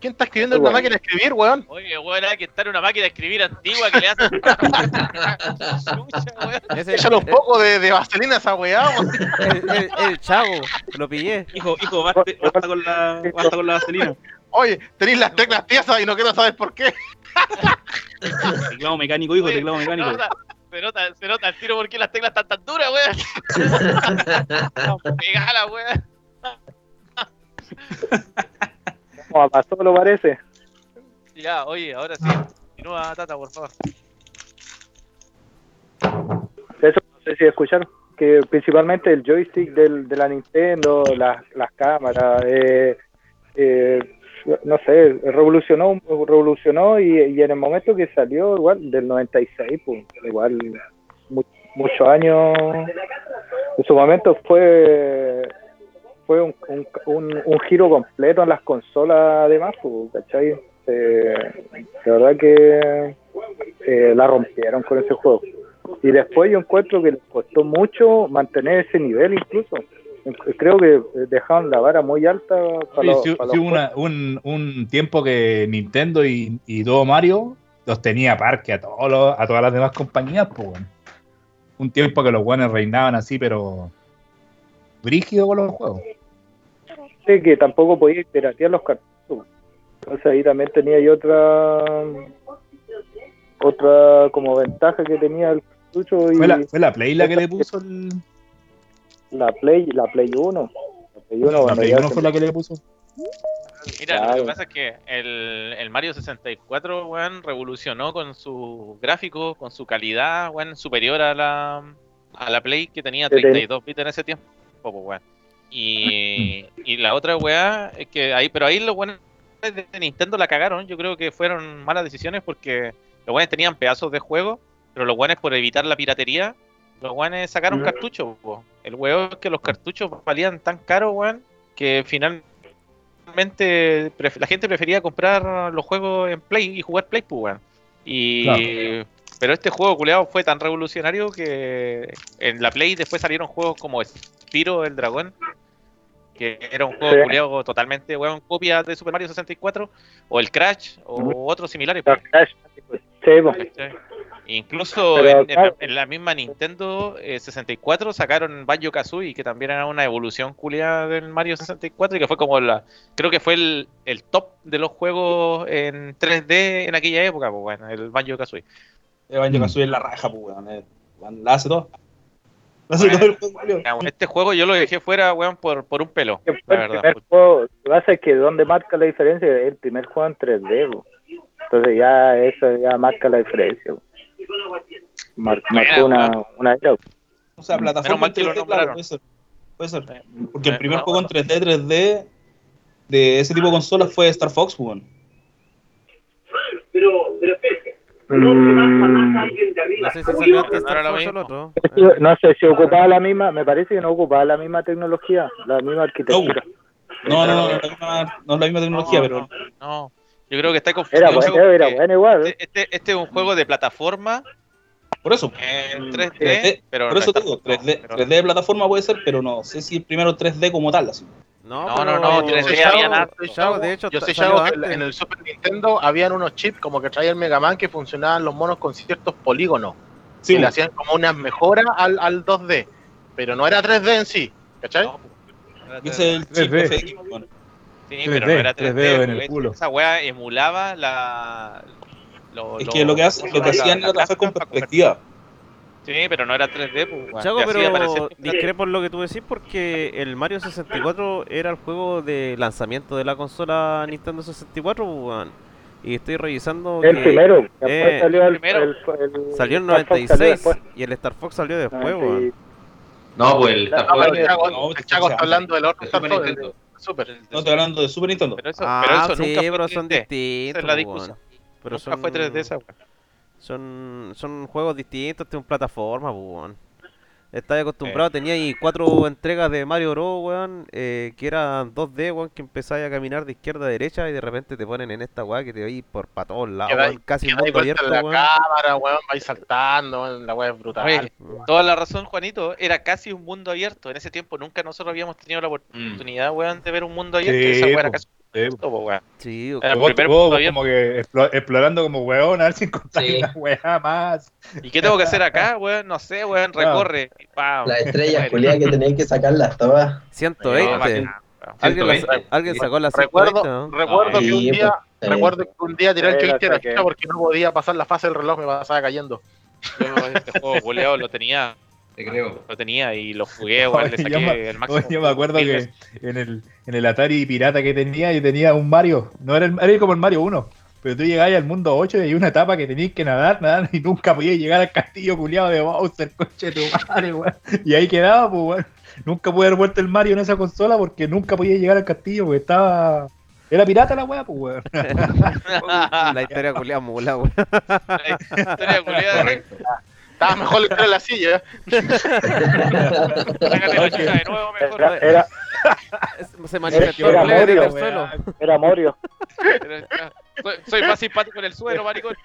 ¿Quién está escribiendo en una máquina de escribir, weón? Oye, weón, hay que estar en una máquina de escribir antigua que le hace. [laughs] Chucha, weón. Ese- Échale un poco de, de vaselina a esa weá, weón. el, el- el chavo, lo pillé. Hijo, hijo, basta, basta con la, basta con la vaselina. Oye, tenéis las teclas tiesas y no quiero saber por qué. [laughs] Teclado mecánico, hijo, Oye, teclado se mecánico. nota, se nota, se nota el tiro porque las teclas están tan duras, weón. [laughs] Pegala, weón. Como a pasó lo parece. Ya, oye, ahora sí. Continúa, Tata, por favor. Eso no sé si escucharon. Que principalmente el joystick del, de la Nintendo, las, las cámaras, eh, eh, no sé, revolucionó, revolucionó y, y en el momento que salió, igual, del 96, pues, igual, mu- muchos años, en su momento fue fue un, un, un, un giro completo en las consolas además, pues, ¿cachai? Eh, de verdad que eh, la rompieron con ese juego. Y después yo encuentro que les costó mucho mantener ese nivel incluso. Creo que dejaron la vara muy alta para Oye, los, sí, para sí los una- un, un tiempo que Nintendo y, y todo Mario los tenía parque a todos los- a todas las demás compañías, pues. Un tiempo que los guanes reinaban así, pero brígido con los juegos. Que tampoco podía piratear los cartuchos. Entonces ahí también tenía yo otra otra como ventaja que tenía el cartucho y Fue la, fue la Play la que le puso el. la Play, la Play 1. La Play 1, La bueno, Play ya 1 se- fue la que le puso. Mira, lo que pasa es que el, el Mario 64, weón, revolucionó con su gráfico, con su calidad, weón, superior a la, a la Play que tenía Que ten- 32 bits en ese tiempo, pues, weón. Y, y la otra weá es que ahí, pero ahí los weones de Nintendo la cagaron, yo creo que fueron malas decisiones porque los weones tenían pedazos de juego, pero los weones por evitar la piratería, los weones sacaron cartuchos, po. El weón es que los cartuchos valían tan caros, weón, que finalmente la gente prefería comprar los juegos en Play y jugar Play, pues, weón. Y... Pero este juego culeado fue tan revolucionario que en la Play después salieron juegos como Spiro el Dragón, que era un juego Sí. totalmente, weón, copia de Super Mario 64, o el Crash, o Ujú. otros similares. la pues. Crash, sí, po. ¿cachai? Incluso Pero, en, claro. la, en la misma Nintendo eh, 64 sacaron Banjo Kazooie, que también era una evolución culiada del Mario 64 y que fue como la. Creo que fue el, el top de los juegos en 3D en aquella época, pues bueno, el Banjo Kazooie. El Banjo Kazooie es la raja, pues, weón. eh, weón, La hace todo. [laughs] Bueno. el juego. Este juego yo lo dejé fuera, weón, por, por un pelo, Que la verdad. primer juego, lo que pasa es que donde marca la diferencia es el primer juego en 3D, po. entonces ya eso ya marca la diferencia. Mar- marcó una, una era. O sea, plataforma en que lo 3D, claro, puede ser. Puede ser. Eh, Porque el eh, primer no, juego en bueno. 3D, 3D de ese tipo de consolas fue Star Fox, weón. Mm, No sé No otro. sé si ocupaba la misma, me parece que no ocupaba la misma tecnología, la misma arquitectura. No, no, no, no, es la misma- no es la misma tecnología, No, pero no, yo creo que está confundido. Era bueno, era bueno igual. ¿eh? Este, este, este es un juego de plataforma por eso. en Mm, 3D, 3D, pero por eso te digo, 3D, pero- 3D de plataforma puede ser, pero no sé si el primero 3D como tal. Así. No, No, pero- no, no, 3D Chavo, habían harto. soy Chavo. de hecho, yo soy Chavo que en el Super Nintendo habían unos chips como que traía el Mega Man que funcionaban los monos con ciertos polígonos. Sí, y le hacían como unas mejoras al, al 2D. Pero no era 3D en sí. ¿Cachai? No, pues, era ese es el chip 3D. FX, weón. Sí, 3D, pero no era 3D. 3D en el pues, culo. Esa weá emulaba la. lo- Es que lo que, hace, ¿cómo lo que hacían La- era la trabajar con perspectiva. Sí, pero no era 3D, pues. weón. Chaco, pero [laughs] discrepo en lo que tú decís porque el Mario 64 era el juego de lanzamiento de la consola Nintendo 64, pues, weón. Y estoy revisando El que primero, eh, salió el, primero. el- el- salió salió 96 después. y el Star Fox salió después, 90 y- weón. No, pues el Star No, Fox el el Chago está hablando del otro Super el Nintendo. Super. No estoy hablando de Super Nintendo. Pero eso, Ah, pero eso sí, nunca fue pero son 3D. distintos, Esa es la pues, discusión. weón. Pero Nunca son, fue 3D esa weá. Son, son juegos distintos, este es un plataforma, pues, weón. Estaba acostumbrado, tenía ahí cuatro entregas de Mario Bros, weón, eh, que eran 2D, weón, que empezabas a caminar de izquierda a derecha y de repente te ponen en esta weá que te veis por para todos lados, weón, casi quedáis mundo abierto, en la weón. cámara, weón, vais saltando, weón, la weá es brutal. Oye, Mm. toda la razón, Juanito, era casi un mundo abierto. En ese tiempo nunca nosotros habíamos tenido la Mm. oportunidad, weón, de ver un mundo abierto. Sí, Esa weá era casi un Sí. Sí, el Vos- primer como que explo- explorando como weón, a ver si encontráis Sí. una weá más. ¿Y qué tengo que hacer acá, [laughs] weón? No sé, weón, recorre. Las estrellas culiadas que tenéis que sacarlas todas. 120. bacán, ¿Alguien, la- 120. alguien sacó la Recuerdo, 120, ¿no? recuerdo que un Sí, día, pues, recuerdo que un día tiré el Sí, la chiste a la saqué. chucha porque no podía pasar la fase del reloj, me pasaba cayendo. Yo este juego culeado lo tenía, Te creo. lo tenía y lo jugué, [laughs] weón, le saqué yo me- el máximo. Yo me acuerdo que en el, en el Atari pirata que tenía, yo tenía un Mario. No era, el, era como el Mario 1. Pero tú llegabas al mundo 8 y hay una etapa que tenías que nadar, nadar y nunca podías llegar al castillo culiado de Bowser, coche de tu madre, weón. Y ahí quedaba, pues, weón. Nunca pude dar vuelta el Mario en esa consola porque nunca podía llegar al castillo porque estaba. Era pirata la weá, pues, weón. [laughs] La historia culiada mula, weón. La historia culiada, Correcto. Estaba mejor le tiré en la silla. sácate la chucha de nuevo mejor. Era, era, Se manifestó Era el del weón. suelo. era Morio. Soy, soy más simpático en el suelo, maricón.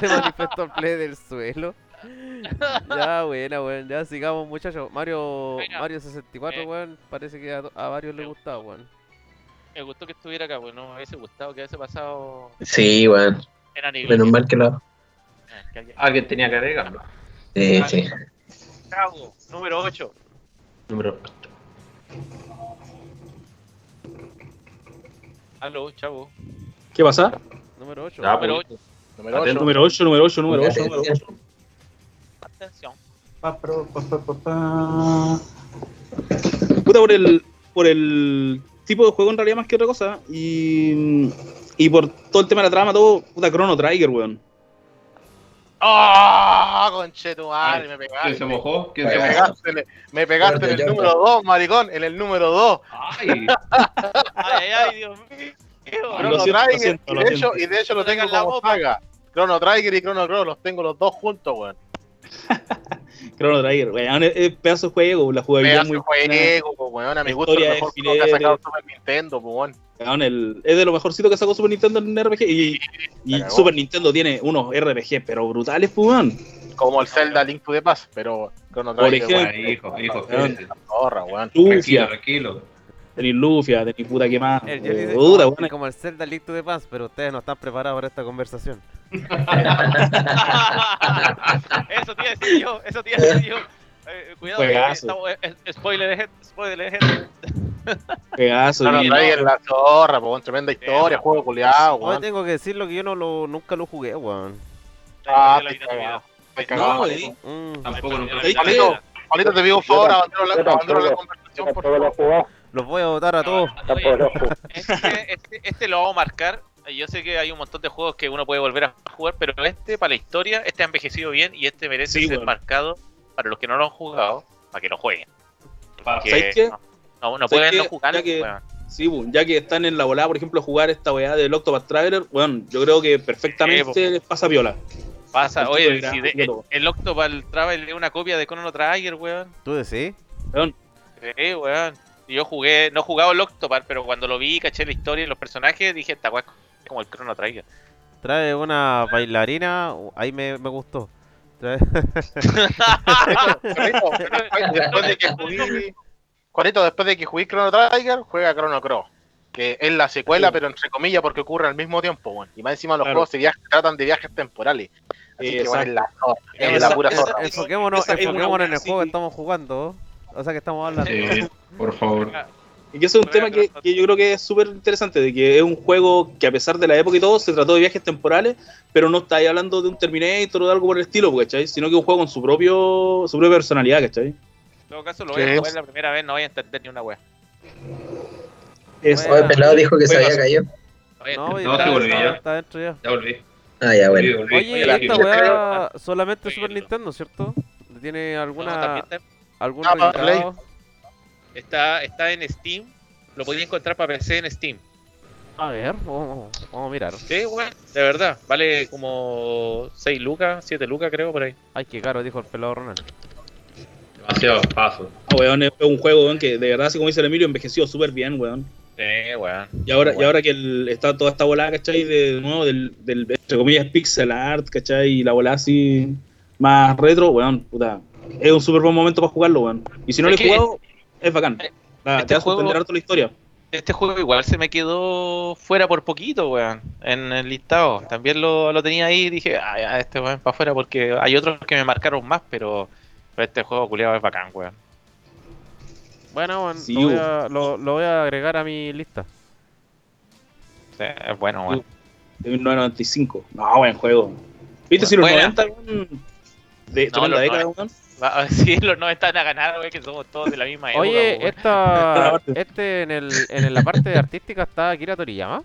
Se manifestó el play del suelo. Ya, buena, weón. Ya sigamos, muchachos. Mario. Mario 64, Eh. weón. Parece que a, a varios les gustaba, weón. Me gustó que estuviera acá, pues no me hubiese gustado que hubiese pasado Sí, anime. Menos mal que lo. Ah, que alguien- Alguien tenía que agregarlo. Sí, sí. Chavo, número 8. Número Aló, chavo. ¿Qué pasa? Número 8. Ya, Número pues. 8. Número Atento. 8. Número 8, número 8, número 8, número 8. Atención. Puta, por el, por el tipo de juego en realidad más que otra cosa. Y, y por todo el tema de la trama, todo, puta Chrono Trigger, weón. ¡Ah! conche tu madre, me ¿Quién pegaste. se mojó? ¿Quién se Me mojó? pegaste, en el, me pegaste en el número 2, maricón, en el número 2. Ay, Ay, ay, Dios mío. Chrono Trigger, siento, y, de hecho, y de hecho lo tengo la como boca. saga. Chrono Trigger y Chrono Cross los tengo los dos juntos, weón. [laughs] Chrono Trigger, weón. Es, es pedazo de juego, la jugabilidad es Pedazo muy de buena. juego, po, weón. A mi gusto, el historia mejor es juego que ha sacado Super Nintendo, po, weón. Weón, el- es de lo mejorcito que sacó Super Nintendo en RPG. Y, y. Super Nintendo tiene unos RPG, pero brutales, pues, weón. Como el Zelda Link to the Past, pero Chrono Por Trigger, ejemplo, weón, hijo, hijo, weón. Tranquilo, Lufia, tranquilo. Tenéis Lufia, tenéis puta que más. El Jerry dice, Puta, como, como el Zelda Link to the Past, pero ustedes no están preparados para esta conversación. [laughs] [laughs] eso te iba a decir yo, eso te iba a decir yo. Eh, cuidado, que Juegazo. estamos, eh, eh, spoiler ahead, spoiler ahead. Pegazo, Chrono y- Trigger, la zorra, po. Tremenda historia, juego culiado, weón. tengo que decirlo que yo no lo, nunca lo jugué, weón. Ah, La te cagado. Te cagado, No, eh, Mm, Tampoco nunca Juanito, te pido un favor, Yo abandona la, conversación, por favor. Los voy a votar a todos. [laughs] Este, este, este lo vamos a marcar. Yo sé que hay un montón de juegos que uno puede volver a jugar, pero este, para la historia, este ha envejecido bien y este merece Sí, ser bueno. marcado para los que no lo han jugado, para que lo jueguen. Porque ¿Sabes qué? No, no, no ¿Sabes pueden qué? no jugarlo, Ya que- weón. Sí, ya que están en la volada, por ejemplo, jugar esta weá del Octopath Traveler, bueno, yo creo que perfectamente Sí, les pasa viola. Pasa, el oye, de si de- el Octopal Travel es una copia de Chrono Trigger, weón. ¿Tú decís? Sí, weón. Y Yo jugué, no he jugado el Octopal, pero cuando lo vi, caché la historia y los personajes, dije, esta weá es como el Chrono Trigger. Trae una bailarina, uh, ahí me, me gustó. Trae- [laughs] después de que jugué, Juanito, después de que jugué Chrono Trigger, juega Chrono Cross. Que es la secuela, pero entre comillas, porque ocurre al mismo tiempo, weón. Y más encima los Claro. juegos se viajan- tratan de viajes temporales. Así que, weón, es la. Es Esa- la pura zorra. Una enfoquémonos en el juego que estamos jugando. O sea que estamos hablando. Sí, por favor. Y que ese es un tema que, que yo creo que es súper interesante, de que es un juego que a pesar de la época y todo, se trató de viajes temporales, pero no está ahí hablando de un Terminator o de algo por el estilo, ¿cachai? Sino que es un juego con su propio su propia personalidad, ¿cachai? En todo caso, lo ¿Qué voy a jugar la primera vez, no voy a entender ni una. Es- Bueno. Oye, pelado dijo que se había caído. No, No, está, sí, volví está- ya. está dentro ya. Ya volví. Ah, ya, bueno. Volví, volví. Oye, esta weá solamente Super Nintendo, ¿cierto? ¿Tiene alguna algún Ah, reeditado? está, está en Steam, lo podía encontrar para PC en Steam. A ver, vamos, vamos a mirar. Sí, weón, de verdad. Vale como 6 lucas, 7 lucas creo, por ahí. Ay, qué caro, dijo el pelado Ronald. Demasiado paso. Ah, weón, es un juego, weón, que de verdad, así como dice el Emilio, envejeció súper bien, weón. Sí, weón. Y ahora, y Bueno. ahora que el- está toda esta volada, ¿cachai? De, nuevo, del, del, entre comillas, pixel art, ¿cachai? Y la volada así más retro, weón, puta. Es un súper buen momento para jugarlo, weón. Y si no Es lo he jugado, es bacán. Ah, este te va a juego- sorprender harto la historia. Este juego igual se me quedó fuera por poquito, weón, en el listado. También lo, lo tenía ahí y dije, ah, ya, este weón para afuera porque hay otros que me marcaron más, pero, pero este juego culiado es bacán, weón. Bueno, Sí, lo, voy a, lo, lo voy a agregar a mi lista. Sí, es bueno, weón. De 1995. No, buen juego. ¿Viste si los Buena. 90, weón? De No, los década, 90. weón. Va- [laughs] a ver si los no están a ganar, weón, que somos todos de la misma época. Oye, esta, [laughs] este en, el, en la parte artística está Akira Toriyama.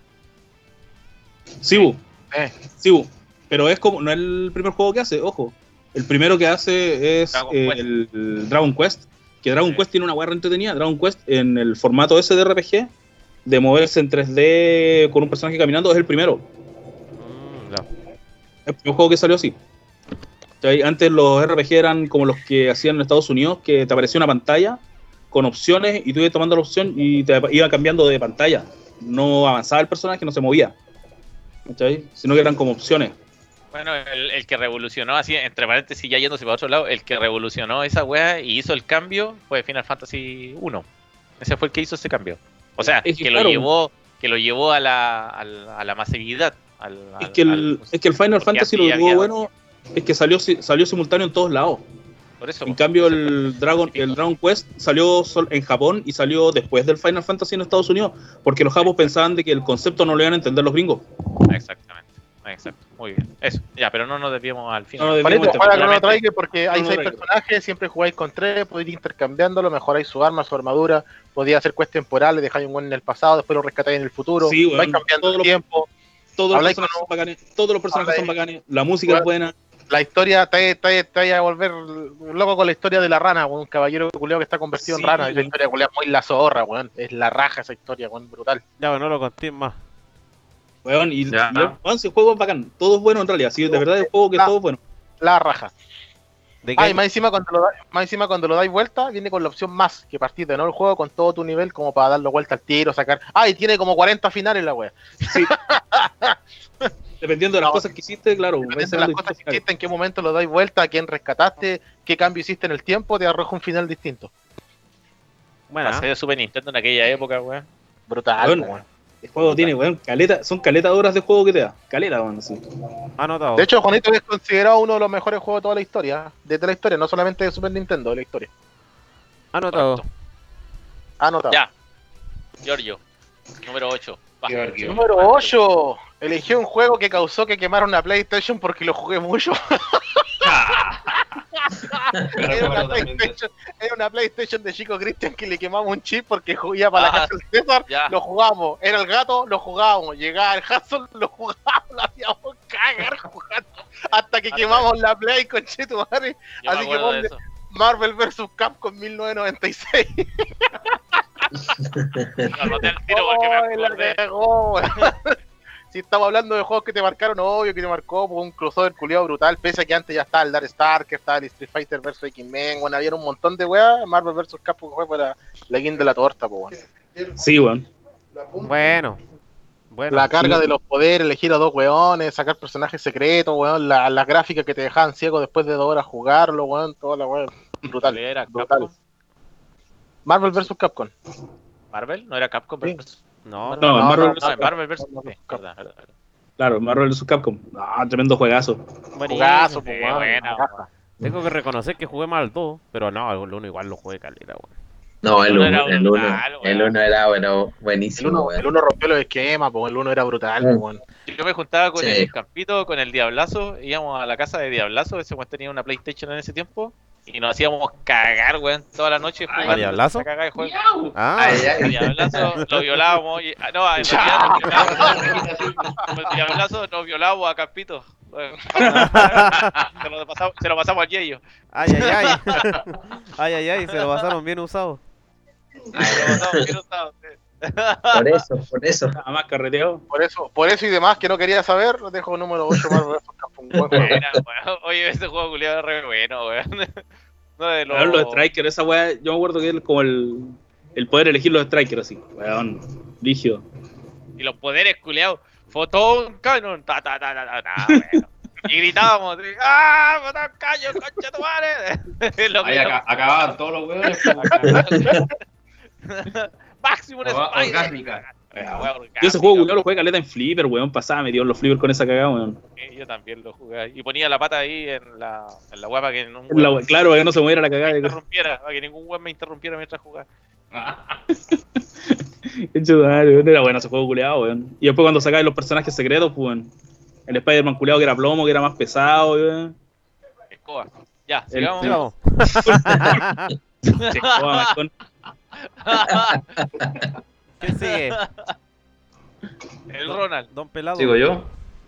Sí, bu. Eh. Sí, bu. Pero es como, no es el primer juego que hace, ojo. El primero que hace es Dragon eh, Quest. el, el Dragon Quest. Que Dragon Sí. Quest tiene una guerra entretenida. Dragon Quest en el formato ese de RPG, de moverse en 3D con un personaje caminando, es el primero. Mm, ya. El primer juego que salió así. Antes los RPG eran como los que hacían en Estados Unidos, que te aparecía una pantalla con opciones y tú ibas tomando la opción y te iba cambiando de pantalla. No avanzaba el personaje, no se movía. ¿Cachai? Sino que eran como opciones. Bueno, el, el que revolucionó, así, entre paréntesis, ya yéndose para otro lado, el que revolucionó esa weá y hizo el cambio fue Final Fantasy 1. Ese fue el que hizo ese cambio. O sea, Es que que, lo llevó, que lo llevó a la, a la, a la masividad. Al, Es que el, al- es que el Final Fantasy lo tuvo había- bueno es que salió, si- salió simultáneo en todos lados. por eso, En cambio, el Dragon, el Dragon Quest salió sol- en Japón y salió después del Final Fantasy en Estados Unidos, porque los japos pensaban de que el concepto no lo iban a entender los gringos. Exactamente. Exacto. Muy bien. Eso. Ya, pero no nos desviemos al final. No nos juega Chrono obviamente. Trigger porque hay seis personajes, siempre jugáis con tres, podéis ir intercambiándolo, mejoráis su arma, su armadura, podéis hacer quests temporales, dejáis un buen en el pasado, después lo rescatáis en el futuro, Sí, weón. vais cambiando Todos el los- tiempo, Todos los personajes son bacanes, todos los personajes son bacanes, la música es buena. La historia te, te, te vaya a volver loco con la historia de la rana, weón, un caballero culiao que está convertido Sí, en rana, esa weón. historia culiao es muy la zorra, weón, es la raja esa historia, weón, brutal. Ya, bueno, no lo conté más. Weón, y, Ya. y, weón, si el juego es bacán, todo es bueno en realidad, sí, de verdad el juego que Ah. todo es bueno. La raja. ¿De Ah, y más encima cuando lo, da- más encima cuando lo dais vuelta, viene con la opción más, que partir de nuevo el juego con todo tu nivel como para darlo vuelta al tiro, sacar. Ah, y tiene como 40 finales la wea. [laughs] Dependiendo de las No. cosas que hiciste, claro, Dependiendo de las cosas que hiciste, en qué momento lo dais vuelta, a quién rescataste, qué cambio hiciste en el tiempo, te arroja un final distinto. Bueno, Pasé de Super Nintendo en aquella época, weón. Brutal, Bueno. weón. El juego tiene, weón, caleta, son caleta de horas de juego que te da. Caleta, weón, así. anotado. De hecho, Juanito es considerado uno de los mejores juegos de toda la historia, de toda la historia, no solamente de Super Nintendo, de la historia. anotado. Correcto. Anotado. Ya. Giorgio. Número 8. Giorgio. Número 8. Elegí un juego que causó que quemara una PlayStation porque lo jugué mucho. [laughs] Era una, PlayStation, era una PlayStation de Chico Christian que le quemamos un chip porque jugaba para la Ah, casa del César, ya. lo jugábamos. Era el gato, lo jugábamos. Llegaba el Hudson, lo jugábamos, lo hacíamos cagar jugando. Hasta que Ah, quemamos la Play con. Yo me Así que ponle-. Marvel vs. Capcom 1996. Lo anoté al tiro porque me Ay, [laughs] la acordé. Si estamos hablando de juegos que te marcaron, obvio que te marcó por un crossover culiado brutal, pese a que antes ya estaba el Dark Star, que estaba el Street Fighter vs X-Men, bueno, había un montón de weas, Marvel vs. Capcom fue para la guinda de la torta, pues, weón. Sí, weón. Bueno. Bueno. La carga de los poderes, elegir a dos weones, sacar personajes secretos, weón, la, la gráfica que te dejaban ciego después de dos horas jugarlo, weón, toda la weón. Brutal. Era brutal. Capcom. Marvel vs. Capcom. Marvel, no era Capcom. Sí. No, No, no, Marvel vs. No. Marvel vs. Sí, vs. Capcom. verdad, verdad, verdad. Claro, Marvel vs. Capcom. Ah, tremendo juegazo. buenísimo. Jugazo, pues, Sí, raja. Tengo que reconocer que jugué mal al 2, pero no, el 1 igual lo jugué caleta, weón. No, el Uno 1 era el el weón. uno era bueno, El buenísimo, el uno rompió los esquemas, pues el uno era brutal, pues, Mm. weón. Yo me juntaba con Sí. el Campito, con el Diablazo, íbamos a la casa de Diablazo, ese weón tenía una PlayStation en ese tiempo, y nos hacíamos cagar, weón, toda la noche jugando. Diablazo? de juego. Ah, Ay, ay. Diablazo lo violábamos, y, ah, no, el Diablazo nos violábamos a Campito. se, lo pasamos, se lo pasamos al Yeyo. ay, ay, ay. ay, ay, ay, se lo pasaron bien usado. Se lo pasamos bien usado, sí. Por eso, por eso. Nada más carreteo. Por eso, por eso y demás que no quería saber, lo dejo número 8 Marvel Buen juego. Oye, ese juego culiado es re bueno, weón. [laughs] No de los... Weón, Los strikers, esa weá, yo me acuerdo que es como el, el poder elegir los strikers así. Weón, rígido. Y los poderes culiados. Fotón, canon, ta ta ta ta ta, ta weón. Y gritábamos, ¡ah! ¡Fotón, caño, concha tu madre! [laughs] Lo Ahí acababan todos los hueones. [laughs] Máximo Spider. orgásmica. Wea Yo ese juego culiao lo jugué caleta en flipper, weón. Pasaba, me dio los flippers con esa cagada, weón. Sí, Yo también lo jugué. ahí. Y ponía la pata ahí en la, en la wea para que ningún La- weón claro, para que no se moviera la me cagada. interrumpiera, para que ningún weón me interrumpiera mientras jugaba. [laughs] Qué chudare, weón. Era bueno ese juego culeado, weón. Y después cuando sacabas los personajes secretos, pues, weón. El Spider-Man culeado que era plomo, que era más pesado, weón. Escoba. Ya, El- sigamos. Jugaba más con- ¿Quién sigue? El Ronald. Don Pelado. Sigo yo.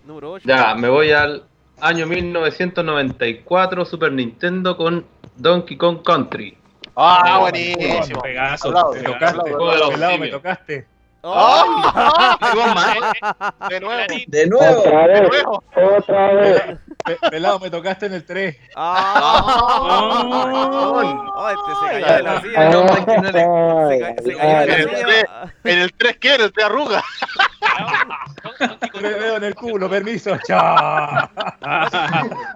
Número 8. Ya, me voy al año 1994 Super Nintendo con Donkey Kong Country. Ah, Oh, buenísimo. Aplausos, Me tocaste, me simios. Tocaste. ¡Ah! De De nuevo, De nuevo. Otra de vez, nuevo. otra vez. Pe- pelado, me tocaste en el 3. ¡Ah! Oh, este se cayó de la silla. no, man, que no le- Se, ca- se cayó de la silla. En el 3 ¿qué? En el 3 arruga. Me veo en el culo, permiso. Chao.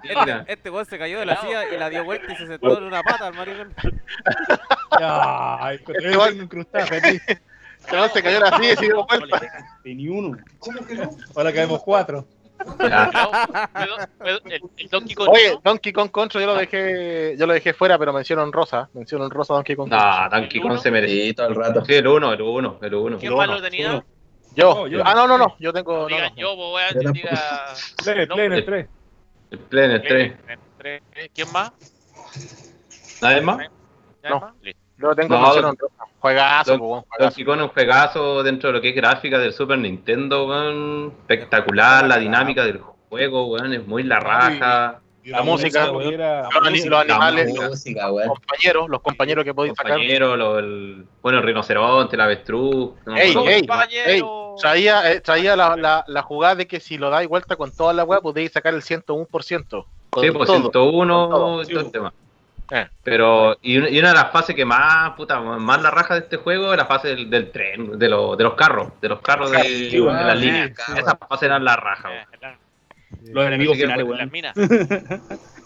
Este, este weón se cayó de la silla y la dio vuelta y se sentó en una pata al maricón. Incrustado, permiso. No, se cayó la silla y se dio vuelta. Ni uno. Ahora caemos cuatro. Ya, El, el Donkey Kong. Oye, ¿no? Donkey Kong Contra yo lo dejé, yo lo dejé fuera, pero menciono en rosa. Menciono en rosa Donkey Kong. No, Donkey Kong se merece. Sí, todo el rato. Sí, el 1, el 1, el 1. ¿Quién más lo tenía? Yo. No, yo- Ah, no, no, no. Yo tengo. No No, no. yo, pues weón, Yo diga. En el 3. El Play en el 3. Tres. ¿Quién más? ¿Nadie más? ¿Ya No. más? Listo. Yo tengo No, rosa. Juegazo, Don- juegazo. Un juegazo dentro de lo que es gráfica del Super Nintendo, weón. Espectacular, la dinámica del juego, weón, es muy la raja. La música, weón. Los, ani- los animales, La los música, weón. compañeros, los compañeros que podéis sacar. Compañero, lo- el, bueno, el rinoceronte, el avestruz. no me Ey, acuerdo. ey, Compañero. ey, traía, eh, traía la, la, la jugada de que si lo dais vuelta con toda la weá podéis sacar el 101%. Con Sí, pues todo. 101 con todo, y todo el tema. Eh. Pero, y, una- y una de las fases que más, puta, más la raja de este juego es la fase del, del tren, de, los de los carros, de los carros de, Sí, de bueno, las sí, líneas. sí. Esa fase era la raja, Eh. Los enemigos finales, Las weón. minas.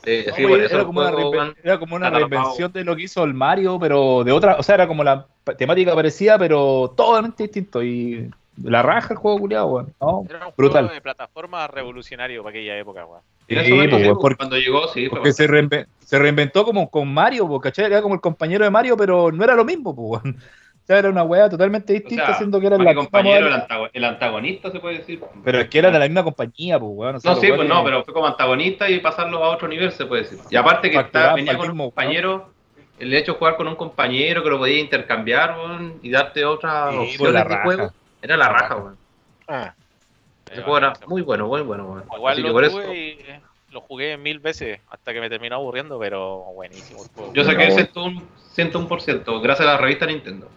Eh, sí, Oye, por eso era, como una era como una reinvención de lo que hizo el Mario, pero de otra, o sea, era como la temática parecida, pero totalmente distinto. Y la raja el juego culiado, weón. ¿no? Era un Brutal. juego de plataforma revolucionario para aquella época, weón. Sí, pues, weón, porque- cuando llegó, sí, fue Porque se, reinve- se reinventó como con Mario, po, ¿cachai? Era como el compañero de Mario, pero no era lo mismo, weón. O sea, era una weá totalmente distinta, O sea, siendo que era la compañero, el, modalidad. antago- el antagonista, se puede decir. Pero es que era de la misma compañía, pues, weón. o sea, No, sí, pues no, pero fue como antagonista y pasarlo a otro nivel, se puede decir. Y aparte que está, venía con un compañero, el hecho de jugar con un compañero que lo podía intercambiar, weón, y darte otras Sí, opciones pues, de juego, era la raja, weón. Ah, Ese juego era muy bueno, muy bueno. Igual Así que lo por tuve eso, y lo jugué mil veces hasta que me terminó aburriendo, pero buenísimo el juego. yo saqué el 101%, 101% gracias a la revista Nintendo.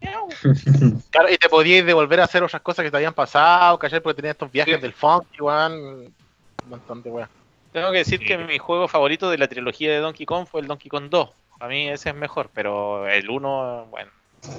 [laughs] Claro, y te podíais devolver a hacer otras cosas que te habían pasado, ¿cachai? Porque tenías estos viajes Sí. del funk, weón. Un montón de weón. Tengo que decir que mi juego favorito de la trilogía de Donkey Kong fue el Donkey Kong 2. A mí ese es mejor, pero el 1, bueno.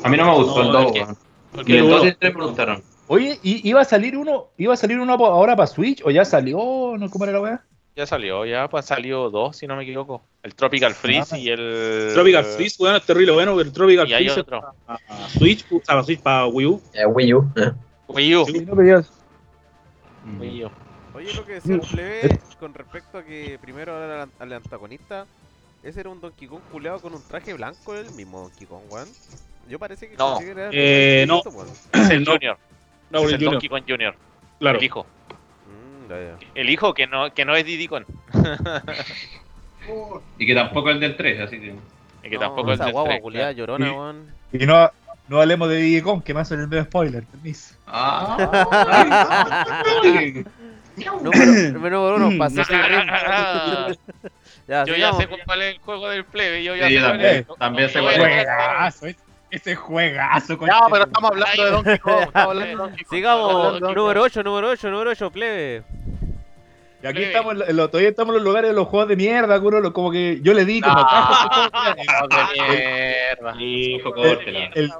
A mí no me gustó No, el 2, es que- weón. porque Y el el 2 uno- y el 3 me gustaron. Oye, ¿y iba a salir uno, iba a salir uno ahora para Switch o ya salió? ¿No? ¿Cómo era la weá? ya salió, ya pues salió dos, si no me equivoco. El Tropical Freeze Ah. y el... Tropical Freeze, weón, es terrible bueno, el Tropical Y hay Freeze otro. a, a Switch, o sea, a Switch para Wii U. Eh, Wii U. eh. Wii U. Sí, no, Wii U. Oye, lo que decía el plebe con respecto a que primero era al, al antagonista, ese era un Donkey Kong culeado con un traje blanco, el mismo Donkey Kong, weón. Yo parece que No. Eh, no. Es [clears throat] el Junior. No, es el el Junior, Donkey Kong Junior. claro. El hijo. Mm, ya, ya. El hijo que no, que no es Diddy Kong. [laughs] Y que tampoco el del 3, así que. Y que No, tampoco es esa del guagua tres, culiada claro. llorona, Sí. weón. Y no, no hablemos de Diddy Kong, que me hacen el medio spoiler, permiso. Ah, [laughs] Número, número uno, pasé [laughs] ese ring. Ah, Ya, Yo ya sé cuál es el juego del plebe. Yo ya Sí, sé yo cuál también, es. también sé No, cuál no, es. No. Ese juegazo, Ya, concha pero estamos hablando de Donkey Kong. Estamos hablando de [laughs] Donkey Kong. Sigamos, número 8, número 8, número 8, plebe. Y aquí estamos, en lo- todavía estamos en los lugares de los juegos de mierda, curo, lo- como que yo le di como No. mira, [laughs] de mierda. Hijo, córtela. el,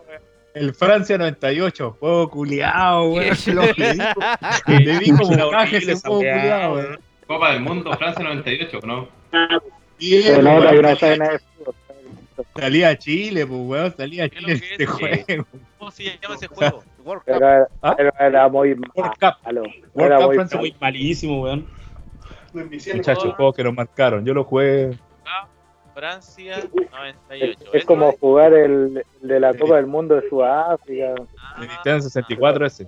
el Francia 98, juego culiao, [laughs] weón. Le di, le di como caja ese juego culiao, weón. Copa del Mundo, Francia 98, ¿no? Bien, Se Salía a Chile, pues, weón, salía a ¿Qué es Chile este es? juego. ¿Cómo se llama ese juego? World Cup. Pero, ¿Ah? pero era muy World Cup. malo. World Era Cup muy Francia, Muy malísimo, weón. Muchachos, juegos que nos marcaron. Yo lo jugué. Francia 98. Es ¿eh? como jugar el, el de la Copa del Mundo de Sudáfrica. Ah, De Nintendo 64 ese.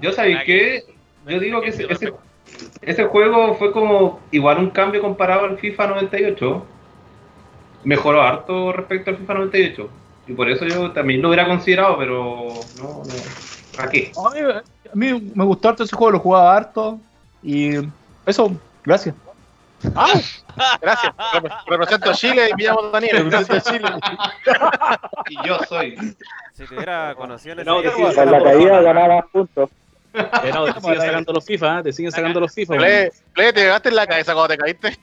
Yo sabéis que yo digo que ese, ese, ese juego fue como igual un cambio comparado al FIFA 98. Mejoró harto respecto al FIFA 98. Y por eso yo también lo hubiera considerado, pero no, no. ¿Para qué? A mí, a mí me gustó harto ese juego, lo jugaba harto. Y eso, gracias. Ah, gracias. Rep- Represento a Chile y me llamo Daniel. Gracias a Chile. Y yo soy. Si te hubiera conocido en ese No, Con la caída ganaba puntos. No, te siguen sacando los FIFA, ¿eh? te siguen sacando los FIFA. Ple, te pegaste en la cabeza cuando te caíste.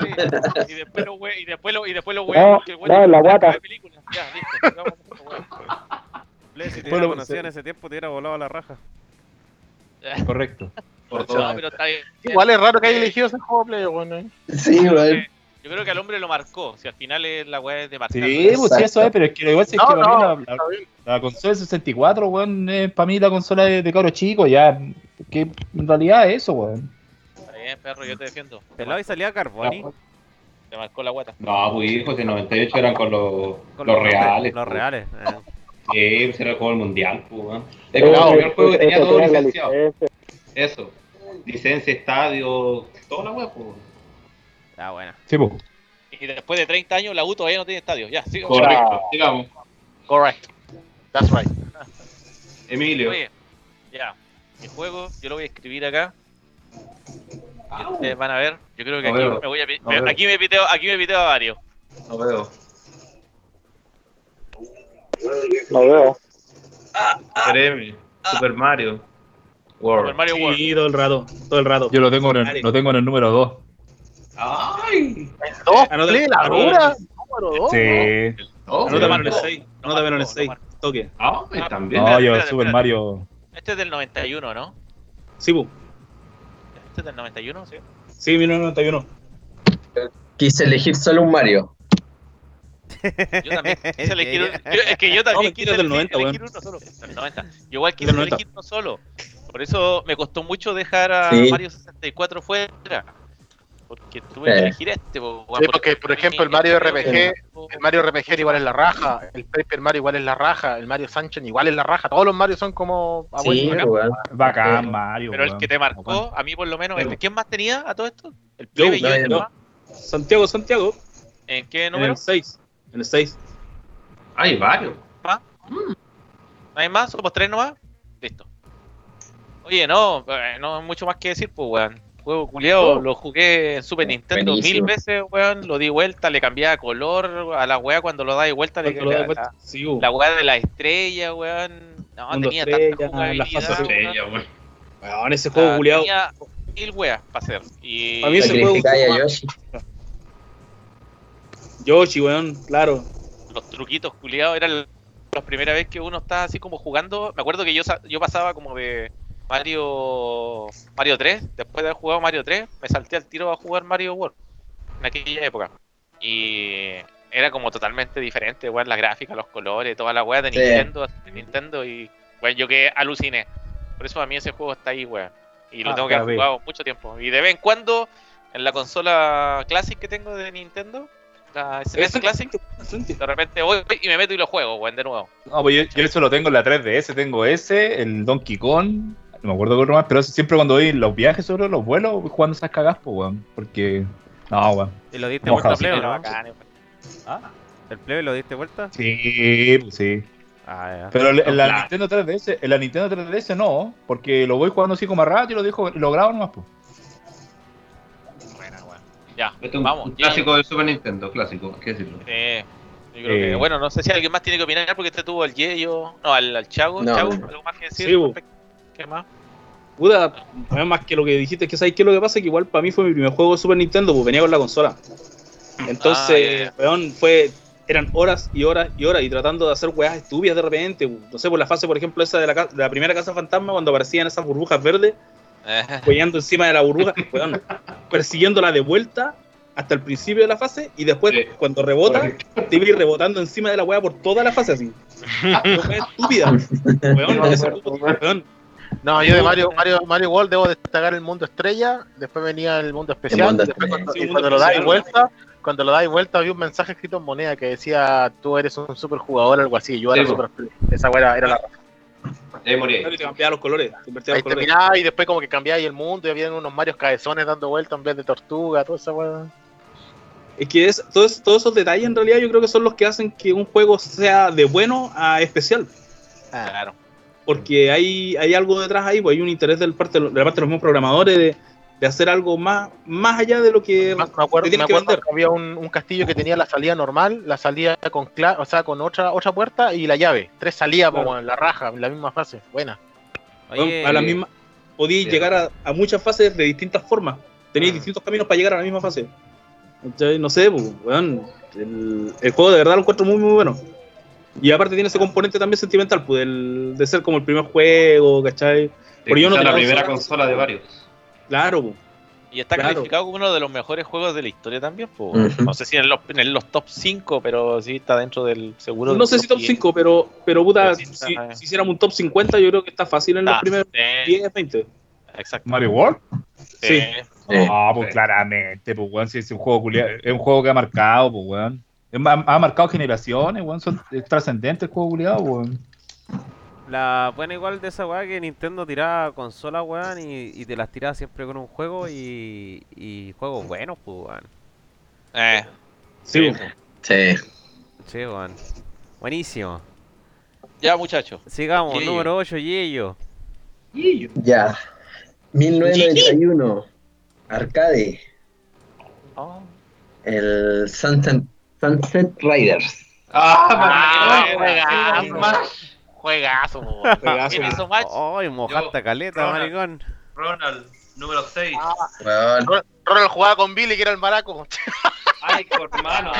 Oye, y después lo y después lo y después lo No, el no, huevo en la no guata. Ya, listo. si te hubiera conocido en ese tiempo, te hubiera volado la raja. Correcto. Por No, todo. pero está bien. Igual es raro que haya elegido ese juego, Ple, bueno. Sí. Yo creo que al hombre lo marcó. Si al final es la weá de marcar. Sí, pues sí, eso es, pero es que igual si es No, que para mí no, la, la- la consola de 64, weón, es para mí la consola de, de cabros chicos, ya. Que en realidad es eso, weón. Bien, perro, yo te defiendo. Pelado y salía Carboni. Te marcó la guata. No, pues hijos, de 98 eran con los, con los reales. Los pues. reales. eh. Sí, pues era el juego del mundial, pues, Eh, el primer juego que tenía eso todo licenciado. licencia. Eso. Licencia, estadio, toda la weá, pues. Ah, buena. Sí, pues. Y después de 30 años la U todavía no tiene estadio. Ya, sigo. Correcto, digamos. Correct. That's right. Emilio. Oye, ya. Mi juego, yo lo voy a escribir acá. Y ustedes van a ver. Yo creo que No aquí veo, me voy a no me- aquí me piteo, aquí me piteo a varios. No veo. No veo. Super Super Mario. World. Super Mario World. Sí, todo el rato, todo el rato. Yo lo tengo en el, lo tengo en el número 2. ¡Ay! Dos, Ah, no te- Ple, la ah, no, dura. Número dos. Sí. Oh, Anótamelo en el marcó, 6. no Anótamelo en el marcó, 6. no marcó. Toque. Ay, también. No, yo Super. Mario. Este es del 91, ¿no? Sí, bu. Este es del 91, sí. Sí, 1991. Quise elegir solo un Mario. Yo también quise [laughs] elegir Es que yo también mentira, quise del elegir, 90, elegir weón. uno solo. Del 90. Yo igual quise Del 90. elegir uno solo. Por eso me costó mucho dejar a Sí. Mario 64 fuera. Porque tuve que elegir este. po, weón, Sí, porque, por ejemplo, el Mario RPG, el Mario RPG igual es la raja, el Paper Mario igual es la raja, el Mario Sunshine igual es la raja, todos los Mario son como Sí, weón. Bacán, Mario. Pero el que te marcó, a mí por lo menos, ¿quién más tenía a todo esto? El Yo, plebe y yo, no. Santiago, Santiago. ¿En qué En número? el 6. En el 6. Hay varios. ¿No hay más? ¿Somos tres nomás? Listo. Oye, no, eh, no hay mucho más que decir, pues, weón. Juego culiado, lo jugué en Super Nintendo mil veces, weón. Lo di vuelta, le cambiaba color a la weá cuando lo dais vuelta. Le, das la, vuelta. Sí, la weá de la estrella, weón. No, Mundo tenía estrella, tanta jugabilidad. las fases weón. Estrella, weón. Weón, ese juego Ah, culiado. Tenía mil weas para hacer. Y A mí ese juego- Yoshi. Yoshi, weón, claro. los truquitos culiados eran la primera vez que uno estaba así como jugando. Me acuerdo que yo, sa- yo pasaba como de Mario Mario 3, después de haber jugado Mario 3, me salté al tiro a jugar Mario World en aquella época. Y era como totalmente diferente, weón, la gráfica, los colores, toda la weá de Sí. Nintendo, de Nintendo y weón, yo que aluciné. Por eso a mí ese juego está ahí, weón. Y lo Ah, tengo que haber jugado mucho tiempo. Y de vez en cuando, en la consola Classic que tengo de Nintendo, la SNES Classic, de repente voy y me meto y lo juego, weón, de nuevo. No, pues yo, yo eso lo tengo en la 3DS, tengo ese, el Donkey Kong, no me acuerdo qué otro más, pero siempre cuando voy en los viajes sobre los vuelos, voy jugando esas cagas, pues, weón. Porque, no, weón. ¿Y lo diste Mojado, vuelta sí, plebe, no? bacán. ¿Ah? ¿El plebe lo diste vuelta? Sí, pues sí. Ah, ya. Pero en la. Nintendo 3DS, en la Nintendo 3DS no, porque lo voy jugando así como a rato y lo dejo, lo grabo nomás, pues. Buena, weón. Ya, Este vamos. un clásico del Super Nintendo, clásico, que decirlo. Sí, Yo creo que, Eh. bueno, no sé si alguien más tiene que opinar porque este tuvo al Yeyo, no, al, al Chago. No. Chago, ¿algo más que decir? Sí? ¿Qué más? Puta, más que lo que dijiste, es que sabes qué es lo que pasa, que igual para mí fue mi primer juego de Super Nintendo, pues venía con la consola. Entonces, Ah, weón, fue, eran horas y horas y horas y tratando de hacer weas estúpidas de repente. pues. No sé, por la fase, por ejemplo, esa de la, de la primera casa fantasma, cuando aparecían esas burbujas verdes, Eh, hueando encima de la burbuja, [laughs] weón, persiguiéndola de vuelta hasta el principio de la fase y después, Sí. cuando rebota, te iba a ir rebotando encima de la wea por toda la fase así. [laughs] Una wea estúpida. [laughs] Weón, ese- weón, No, yo de Mario, Mario, Mario World debo destacar el mundo estrella, después venía el mundo especial, mundo después estrella. cuando, Sí, y cuando lo dais vuelta, cuando lo dais vuelta había un mensaje escrito en moneda que decía tú eres un super jugador algo así, yo era Sí, super esa era, era la ahí morí. te cambiaba los colores, te invertía ahí los colores. terminaba y después como que cambiaba el mundo y había unos Marios cabezones dando vueltas en vez de tortuga, toda esa weá. Es que es, todos, todos esos detalles en realidad yo creo que son los que hacen que un juego sea de bueno a especial. claro. Porque hay, hay algo detrás ahí, pues hay un interés del parte, de la parte de los mismos programadores de, de hacer algo más, más allá de lo que Me me acuerdo, me que acuerdo vender. que había un, un castillo que tenía la salida normal, la salida con cla o sea, con otra otra puerta y la llave. Tres salidas Claro. como en la raja, en la misma fase. Buena. Oye, a la misma, podíais llegar a, a muchas fases de distintas formas. Tenéis Mm. distintos caminos para llegar a la misma fase. ¿Cachai? No sé, pues, weón, el, el juego de verdad lo encuentro muy, muy bueno. Y aparte tiene ese componente también sentimental, pues, del- de ser como el primer juego, ¿cachai? Pero yo no la primera consola. consola de varios. Claro, pues. Y está Claro. calificado como uno de los mejores juegos de la historia también. Ujú. No sé si en los, en los top 5, pero sí está dentro del seguro. No del sé si top 10. 5, pero, pero puta, Pero sí está- si, si hiciéramos un top 50, yo creo que está fácil en los Está, primeros sí, 10, 20. Exacto. Mario World. Sí. Eh, Sí. Ah, pues Sí. claramente, pues weón, si es un juego es un juego que ha marcado, pues weón. Ha, marcado generaciones, weón, son, es trascendente el juego culiado, weón. La buena igual de esa weá que Nintendo tiraba consolas, weón, y, y te las tiraba siempre con un juego y, y juegos buenos, pues, weón. eh, Sí, Sí. Sí, weón. Buenísimo. Ya, muchachos. Sigamos, número 8, Yello. Ya. 1991. Arcade. Oh. El Sunset, Sunset Riders. ¡Ah! juegazo. Smash. Juegazo, po. Juegazo. ¿Quién hizo match? ¡Ay, mojaste Yo, caleta, Ronald. maricón! Ronald, número 6. Weón. Ronald jugaba con Billy, que era el maraco. [laughs] Ay, hermano.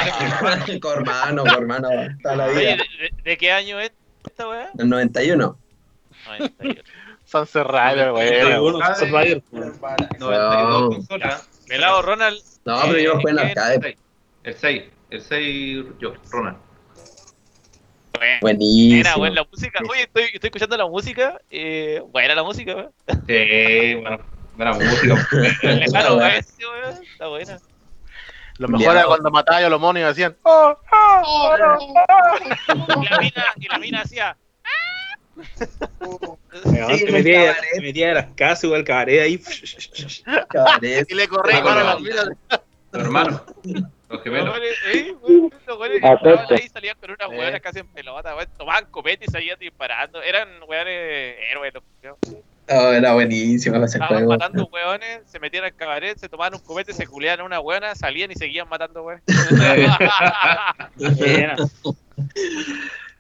Cormano, Cormano. Toda la Oye, vida. ¿de, de- de qué año es esta weá? El 91. 98. Sunset Rider. Uno, Sunset Rider. 92 consolas. Pelado Ronald. No, pero yo jugué en Eh, arcade. El 6. El 6, yo, Ronald. Buenísimo. buena la música. Oye, estoy, estoy escuchando la música. Eh, buena la música, weón. Sí, bueno, buena música. [laughs] Oeste, [laughs] weón. Está buena. Lo mejor era cuando mataba a los monos y decían, oh, oh, Y la mina, y la mina hacía. [laughs] Sí, te metía, te metía de las casas, igual el cabaret ahí. Cabaret. y le corría Ah, para las minas. hermano. Los Los gemelos. eh, weón, los ahí salían con unas Eh. weonas casi en pelota, weón. Tomaban copete y salían disparando. Eran weones héroes, los. Oh, era buenísimo ese Estaban juego. matando weones, se metían al cabaret, se tomaban un copete, se culeaban a una weona, salían y seguían matando. Buena. [laughs]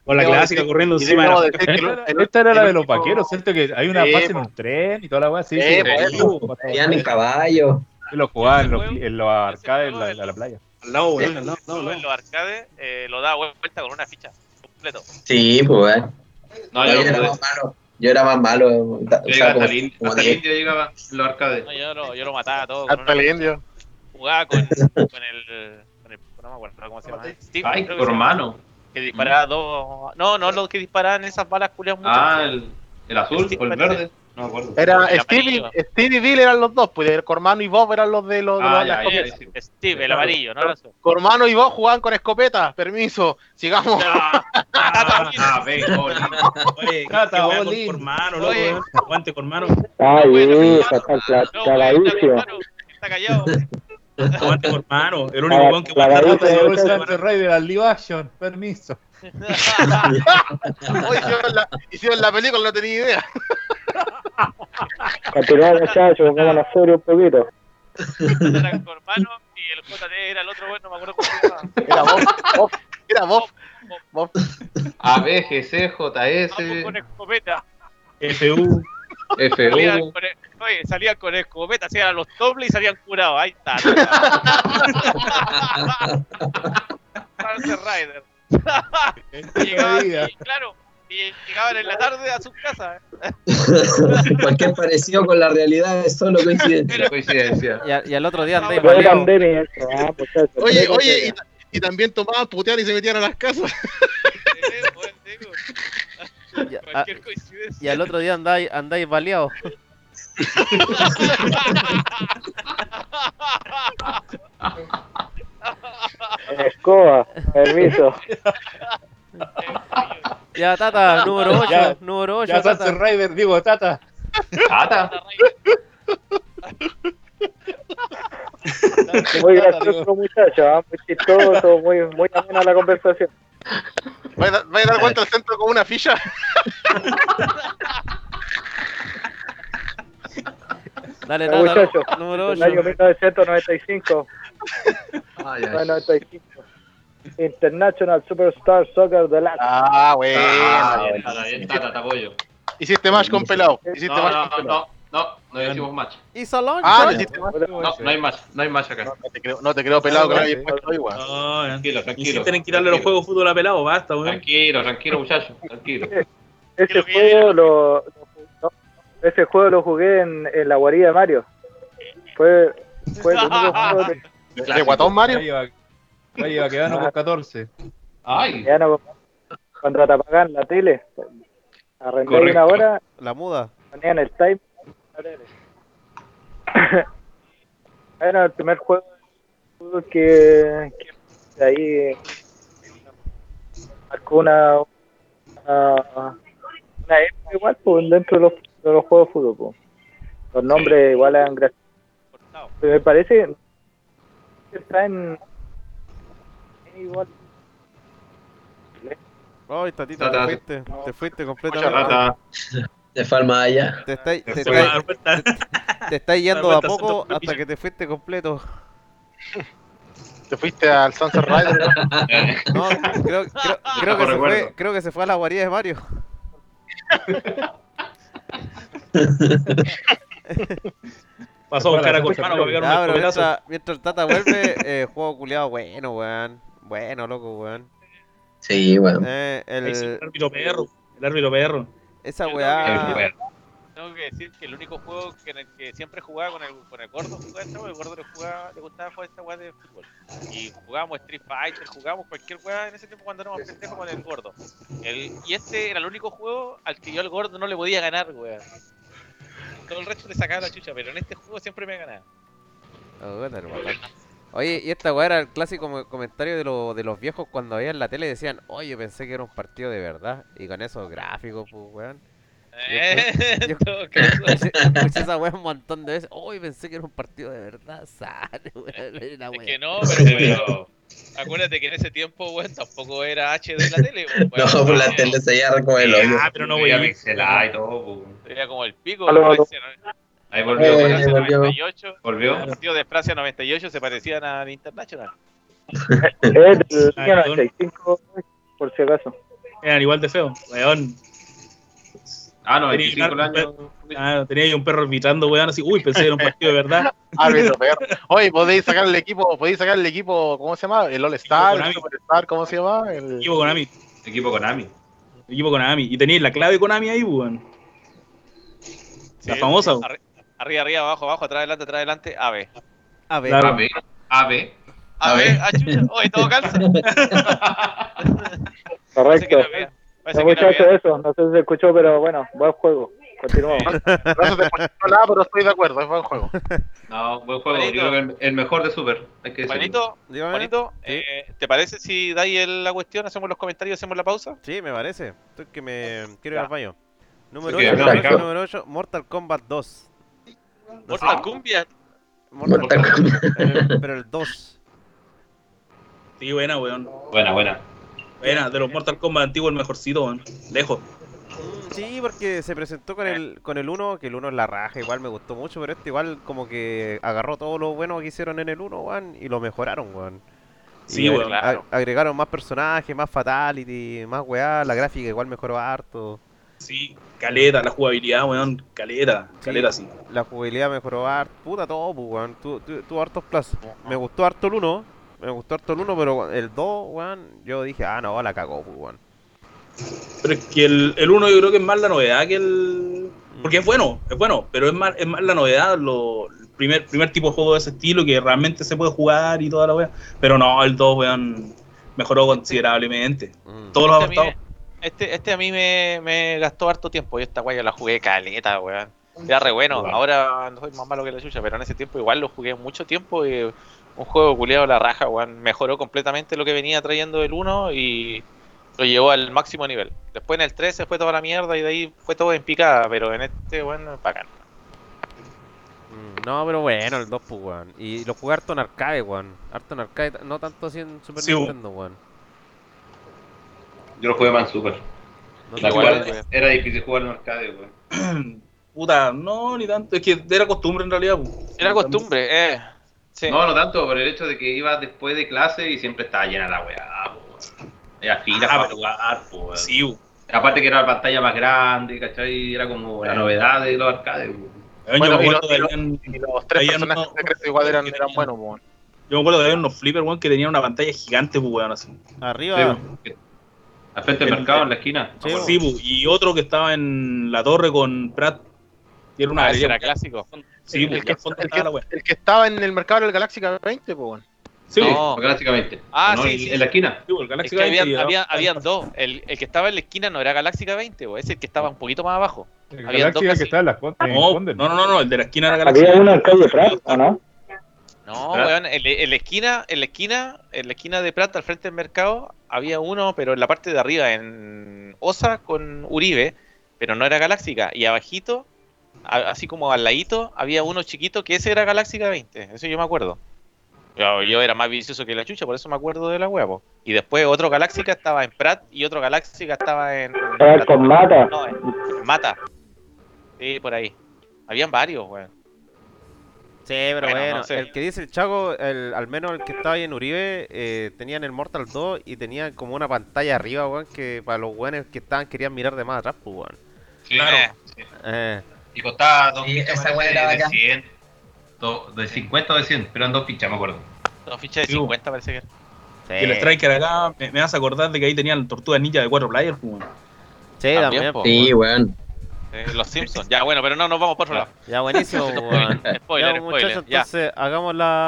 Con la clásica corriendo encima de la que Esta el- era, el- esta era la de los vaqueros, ¿cierto? Que hay una fase en un tren y toda la weá, sí, Sí, sí. po. sí. Iban en caballo. Lo jugaba en los, arcades en la playa. Al lado, weón, al lado, al lado, al en los arcades eh, lo daba vuelta con una ficha completo. Sí, pues, weón. No, yo, yo, era más malo. Yo era más malo. da- llegaba usaba hasta como- el in- como hasta el 10. indio llegaba en los arcades. No, yo, lo, yo lo mataba todo. Con Hasta el indio. Jugaba con, [laughs] con el. Con el no me acuerdo cómo se llama. Steve, Ay, llama, hermano. Que disparaba dos. No, no, los que disparaban esas balas culiadas mucho. Ah, el, el azul o el parece. verde. No me acuerdo. Era y- Steve y Bill eran los dos, pues el Cormano y Bob eran los de los. de Ah, ya, ya, ya. Steve, el amarillo, ¿no? Cormano y Bob jugaban con escopeta. Permiso, sigamos. [laughs] Ah. [laughs] Oye, con hermano, loco, weón. Aguante con hermano. Ay, está callado. Aguante. El único Ah, que la rata de live action, permiso. Hoy hicieron la, hicieron la película, no tenía idea. Continuamos, muchachos, pongamos la serie un poquito. Era con hermano y el JT era el otro, bueno, no me acuerdo cómo se llama. Era Bob. Bob. Era Bob. Bob. AB, GC, Vamos JS, con escopeta. FU. Salían FU. con, e- oye, salían con escopeta, hacían los dobles y salían curados. Ahí está. [laughs] Sunset Rider. [laughs] Y llegaban, y, claro, y llegaban en la tarde a sus casas. [laughs] Cualquier parecido con la realidad es solo coincidencia. Coincidencia. Y, a- y al otro día baleado. pandemia eso, [laughs] ah. Oye, oye, y, y también tomaban, puteaban y se metían a las casas. Y, a- Cualquier coincidencia. y al otro día andáis, andáis baleados. Escoba, permiso. Ya, Tata, número 8, Ya, número 8, Ya Tata. Sunset Rider, digo, Tata. Tata. Muy gracioso, muchachos, ah, muy chistoso, muy, muy amena la conversación. ¿Vais a, vais a dar vuelta al centro con una ficha? Dale, Tata, muchachos, número El año 8. 1995, Ay, ay. 1995. International Superstar Soccer Deluxe. Ah, bueno. Ah, bien, Tata, bien, Tata, te apoyo. Hiciste match con pelado. Hiciste No, match no, con no, pelado. no, no, no hicimos match. Y Salón. Ah, no hiciste match. No, no hay match, no hay match acá. No, no te creo, no te creo pelado que no Ah, hay puesto weón. No, Tranquilo, tranquilo. Insisten en quitarle los juegos de fútbol a pelado, basta, weón. Tranquilo, tranquilo, muchachos, tranquilo. Ese que juego lo, lo- no, ese juego lo jugué en, en la guarida de Mario. Fue, fue el [laughs] único juego de, ¿De Guatón Mario? Ahí va, quedando por 14. Ay, cuando te apagan la tele. Arrendé Correcto. una hora, La muda. ponían el time. la tele. Era el primer juego que, que de ahí marcó una, una, una época igual pues, dentro de los, de los juegos de fútbol. pues. Los nombres igual eran graciosos. Me parece que está en igual Ay, Tatita, Tata. te fuiste. Te fuiste completamente. Falma allá. Te estáis te estáis- te estáis yendo de a poco hasta que te fuiste completo. Te fuiste al Sunset Rider. No, [laughs] creo, creo, creo que se recuerdo. fue, creo que se fue a la guarida de Mario. [laughs] Pasó a buscar a Corpano para pegar un pero escopetazo. mientras, mientras el Tata vuelve, [laughs] eh, juego culiado bueno, weón. Bueno, loco, weón. Sí, bueno. Eh, el, el árbitro perro. El árbitro perro. esa Yo weá. Tengo que decir que el único juego que en el que siempre jugaba con el, con el gordo, jugaba esta el gordo le, jugaba, le gustaba jugar esta weá de fútbol. Y jugábamos Street Fighter, jugábamos cualquier weá en ese tiempo cuando éramos pendejos con el gordo. El, y este era el único juego al que yo al gordo no le podía ganar, weá. Todo el resto le sacaba la chucha, pero en este juego siempre me ganaba. Oh. Oye, y esta weá era el clásico comentario de, lo- de los viejos cuando veían la tele y decían, oye, pensé que era un partido de verdad. Y con esos gráficos, pues, weón. Eh, yo-. Escuché [laughs] escuché esa weá un montón de veces. Oye, pensé que era un partido de verdad. Sale, [laughs] weón. La Es que no, pero, pero acuérdate que en ese tiempo, weón, tampoco era HD la tele, weón. No, por la tele se llama como el hoyo. Ah, pero no voy a ir. pixelada y todo. pues. Era como el pico. Francia. Ahí Eh, volvió. Francia volvió. 98, Volvió. los partidos de Francia 98 se parecían al International. [laughs] es del Ah, año perdón. 95, por si acaso. Eran igual de feo. Weón. Ah, no, Tenía 25 un años. Ah, tenía ahí un perro arbitrando, weón, así. Uy, pensé que era un partido de verdad. [laughs] Árbitro, perro. Oye, podéis sacar el equipo, podéis sacar el equipo, ¿cómo se llama? El All Star, el Konami. Super Star, ¿cómo se llama? El... Equipo Konami. Equipo Konami. Equipo Konami. Y teníais la clave Konami ahí, weón. La famosa, weón. Arri- Arriba, arriba, abajo, abajo, atrás, adelante, atrás, adelante, AB. A ver, Claro. AB. AB. AB, ah, chucha, oye, todo calza. [laughs] Correcto. Parece No, que no eso, no sé si se escuchó, pero bueno, buen juego. Continuamos. No se escuchó nada, pero estoy de acuerdo, es buen juego. [laughs] No, buen juego. Juanito. Yo creo que el, el mejor de Super. Hay que. Juanito, dígame. Juanito, Sí. eh, ¿te parece si dais el- la cuestión, hacemos los comentarios, hacemos la pausa? Sí, me parece. Estoy que me quiero ir Ya. al baño. Número Sí, 8, no, Exacto. número 8, Mortal Kombat 2. No sé, Mortal Cumbia. Mortal Mortal Kombat, pero el- pero el 2. Sí, buena, weón. Buena, buena. Buena, de los Mortal Kombat antiguos, el mejorcito, weón. Lejos. Sí, porque se presentó con el con el 1, que el 1 es la raja, igual me gustó mucho, pero este igual como que agarró todo lo bueno que hicieron en el 1, weón, y lo mejoraron, weón. Sí, Y weón. claro. ag- agregaron más personajes, más fatality, más weá. La gráfica igual mejoró harto. Sí, caleta, la jugabilidad, weón, caleta, Sí. caleta, sí. La jugabilidad mejoró harto. Puta todo, pues, weón. Tu- tu- Tuvo hartos plus. Me gustó harto el 1. Me gustó harto el 1, pero el 2, weón, yo dije, ah, no, la cagó, pues, weón. Pero es que el, el uno yo creo que es más la novedad que el... Porque es bueno, es bueno, pero es más, es más la novedad, lo, el primer, primer tipo de juego de ese estilo que realmente se puede jugar y toda la weá. Pero no, el 2, weón, mejoró considerablemente. Mm. Todos los Este a mí adaptados. me- Este, este a mí me, me gastó harto tiempo. Yo esta guaya la jugué caleta, weón. Era re bueno. Bueno. Ahora no soy más malo que la chucha, pero en ese tiempo igual lo jugué mucho tiempo y un juego culiado la raja, weón. Mejoró completamente lo que venía trayendo el 1 y lo llevó al máximo nivel. Después en el 3 se fue toda la mierda y de ahí fue todo en picada, pero en este, weón, es bacán. Mm, No, pero bueno, el 2, pues, weón. Y lo jugué harto en arcade, weón. Harto en arcade, no tanto así en Super Sí. Nintendo, weón. Yo lo jugué más en Super. No La cual- era difícil jugar en arcade, weón. [clears throat] Puta, no, ni tanto. Es que era costumbre en realidad. po. Era costumbre, eh. Sí. No, no tanto, por el hecho de que iba después de clase y siempre estaba llena la weá. Era fila Ah, para jugar, po. Sí. Aparte que era la pantalla más grande, ¿cachai? Era como la novedad de los arcades, Bueno, me y acuerdo lo- y de lo- habían- Y los tres personajes no- secretos igual eran, eran buenos, weón. yo me acuerdo de había unos flippers, weón, que tenían una pantalla gigante, pues, weón, así. Arriba, Sí, weón. Al frente del El- mercado, en la esquina. Sí, weón. Sí, y otro que estaba en la torre con Pratt. Y era una Ah, era clásico. Sí, el, pues, que, el, estaba que, el que estaba en el mercado del Galaxy 20, pues, weón. Sí, No. básicamente. Ah, ¿no? sí, En- sí. En la esquina. sí, el Es que y- había- habían dos. El, el que estaba en la esquina no era Galaxy K20, weón. Ese el que estaba un poquito más abajo. El Había dos que está en las con- en No, no, no, no, el de la esquina era Galaxy. Había uno en calle Prat, ¿o no? No, weón, en, en la esquina, en la esquina, en la esquina de Plata, al frente del mercado, había uno, pero en la parte de arriba, en Osa con Uribe, pero no era Galáxica. Y abajito, a- así como al ladito, había uno chiquito que ese era Galáxica 20, eso yo me acuerdo. Yo, yo era más vicioso que la chucha, por eso me acuerdo de la huevo. Y después otro Galáxica estaba en Prat y otro Galáxica estaba en... Era con mata. No, en, en Mata. Sí, por ahí. Habían varios, weón. Sí, pero Bueno, bueno, no sé. el que dice el Chaco, el, al menos el que estaba ahí en Uribe, eh, tenían el Mortal 2 y tenían como una pantalla arriba, weón, que para los weones que estaban querían mirar de más atrás, pues, weón. Sí, Claro. sí. Eh, Y costaba dos Sí, fichas esa weá de bacán. 100. do- de 50 o de 100, pero eran dos fichas, me acuerdo. Dos fichas de Sí, 50 parece que era. sí, Y el Striker acá, me, me hace acordar de que ahí tenían tortugas ninja de cuatro players, pues, weón. sí, También, también, po. pues, Sí, weón. Eh, los Simpsons. Ya, bueno, pero no nos vamos por otro lado. Ya, buenísimo, [laughs] weón. Spoiler, ya, spoiler, muchachos, ya. entonces hagamos la,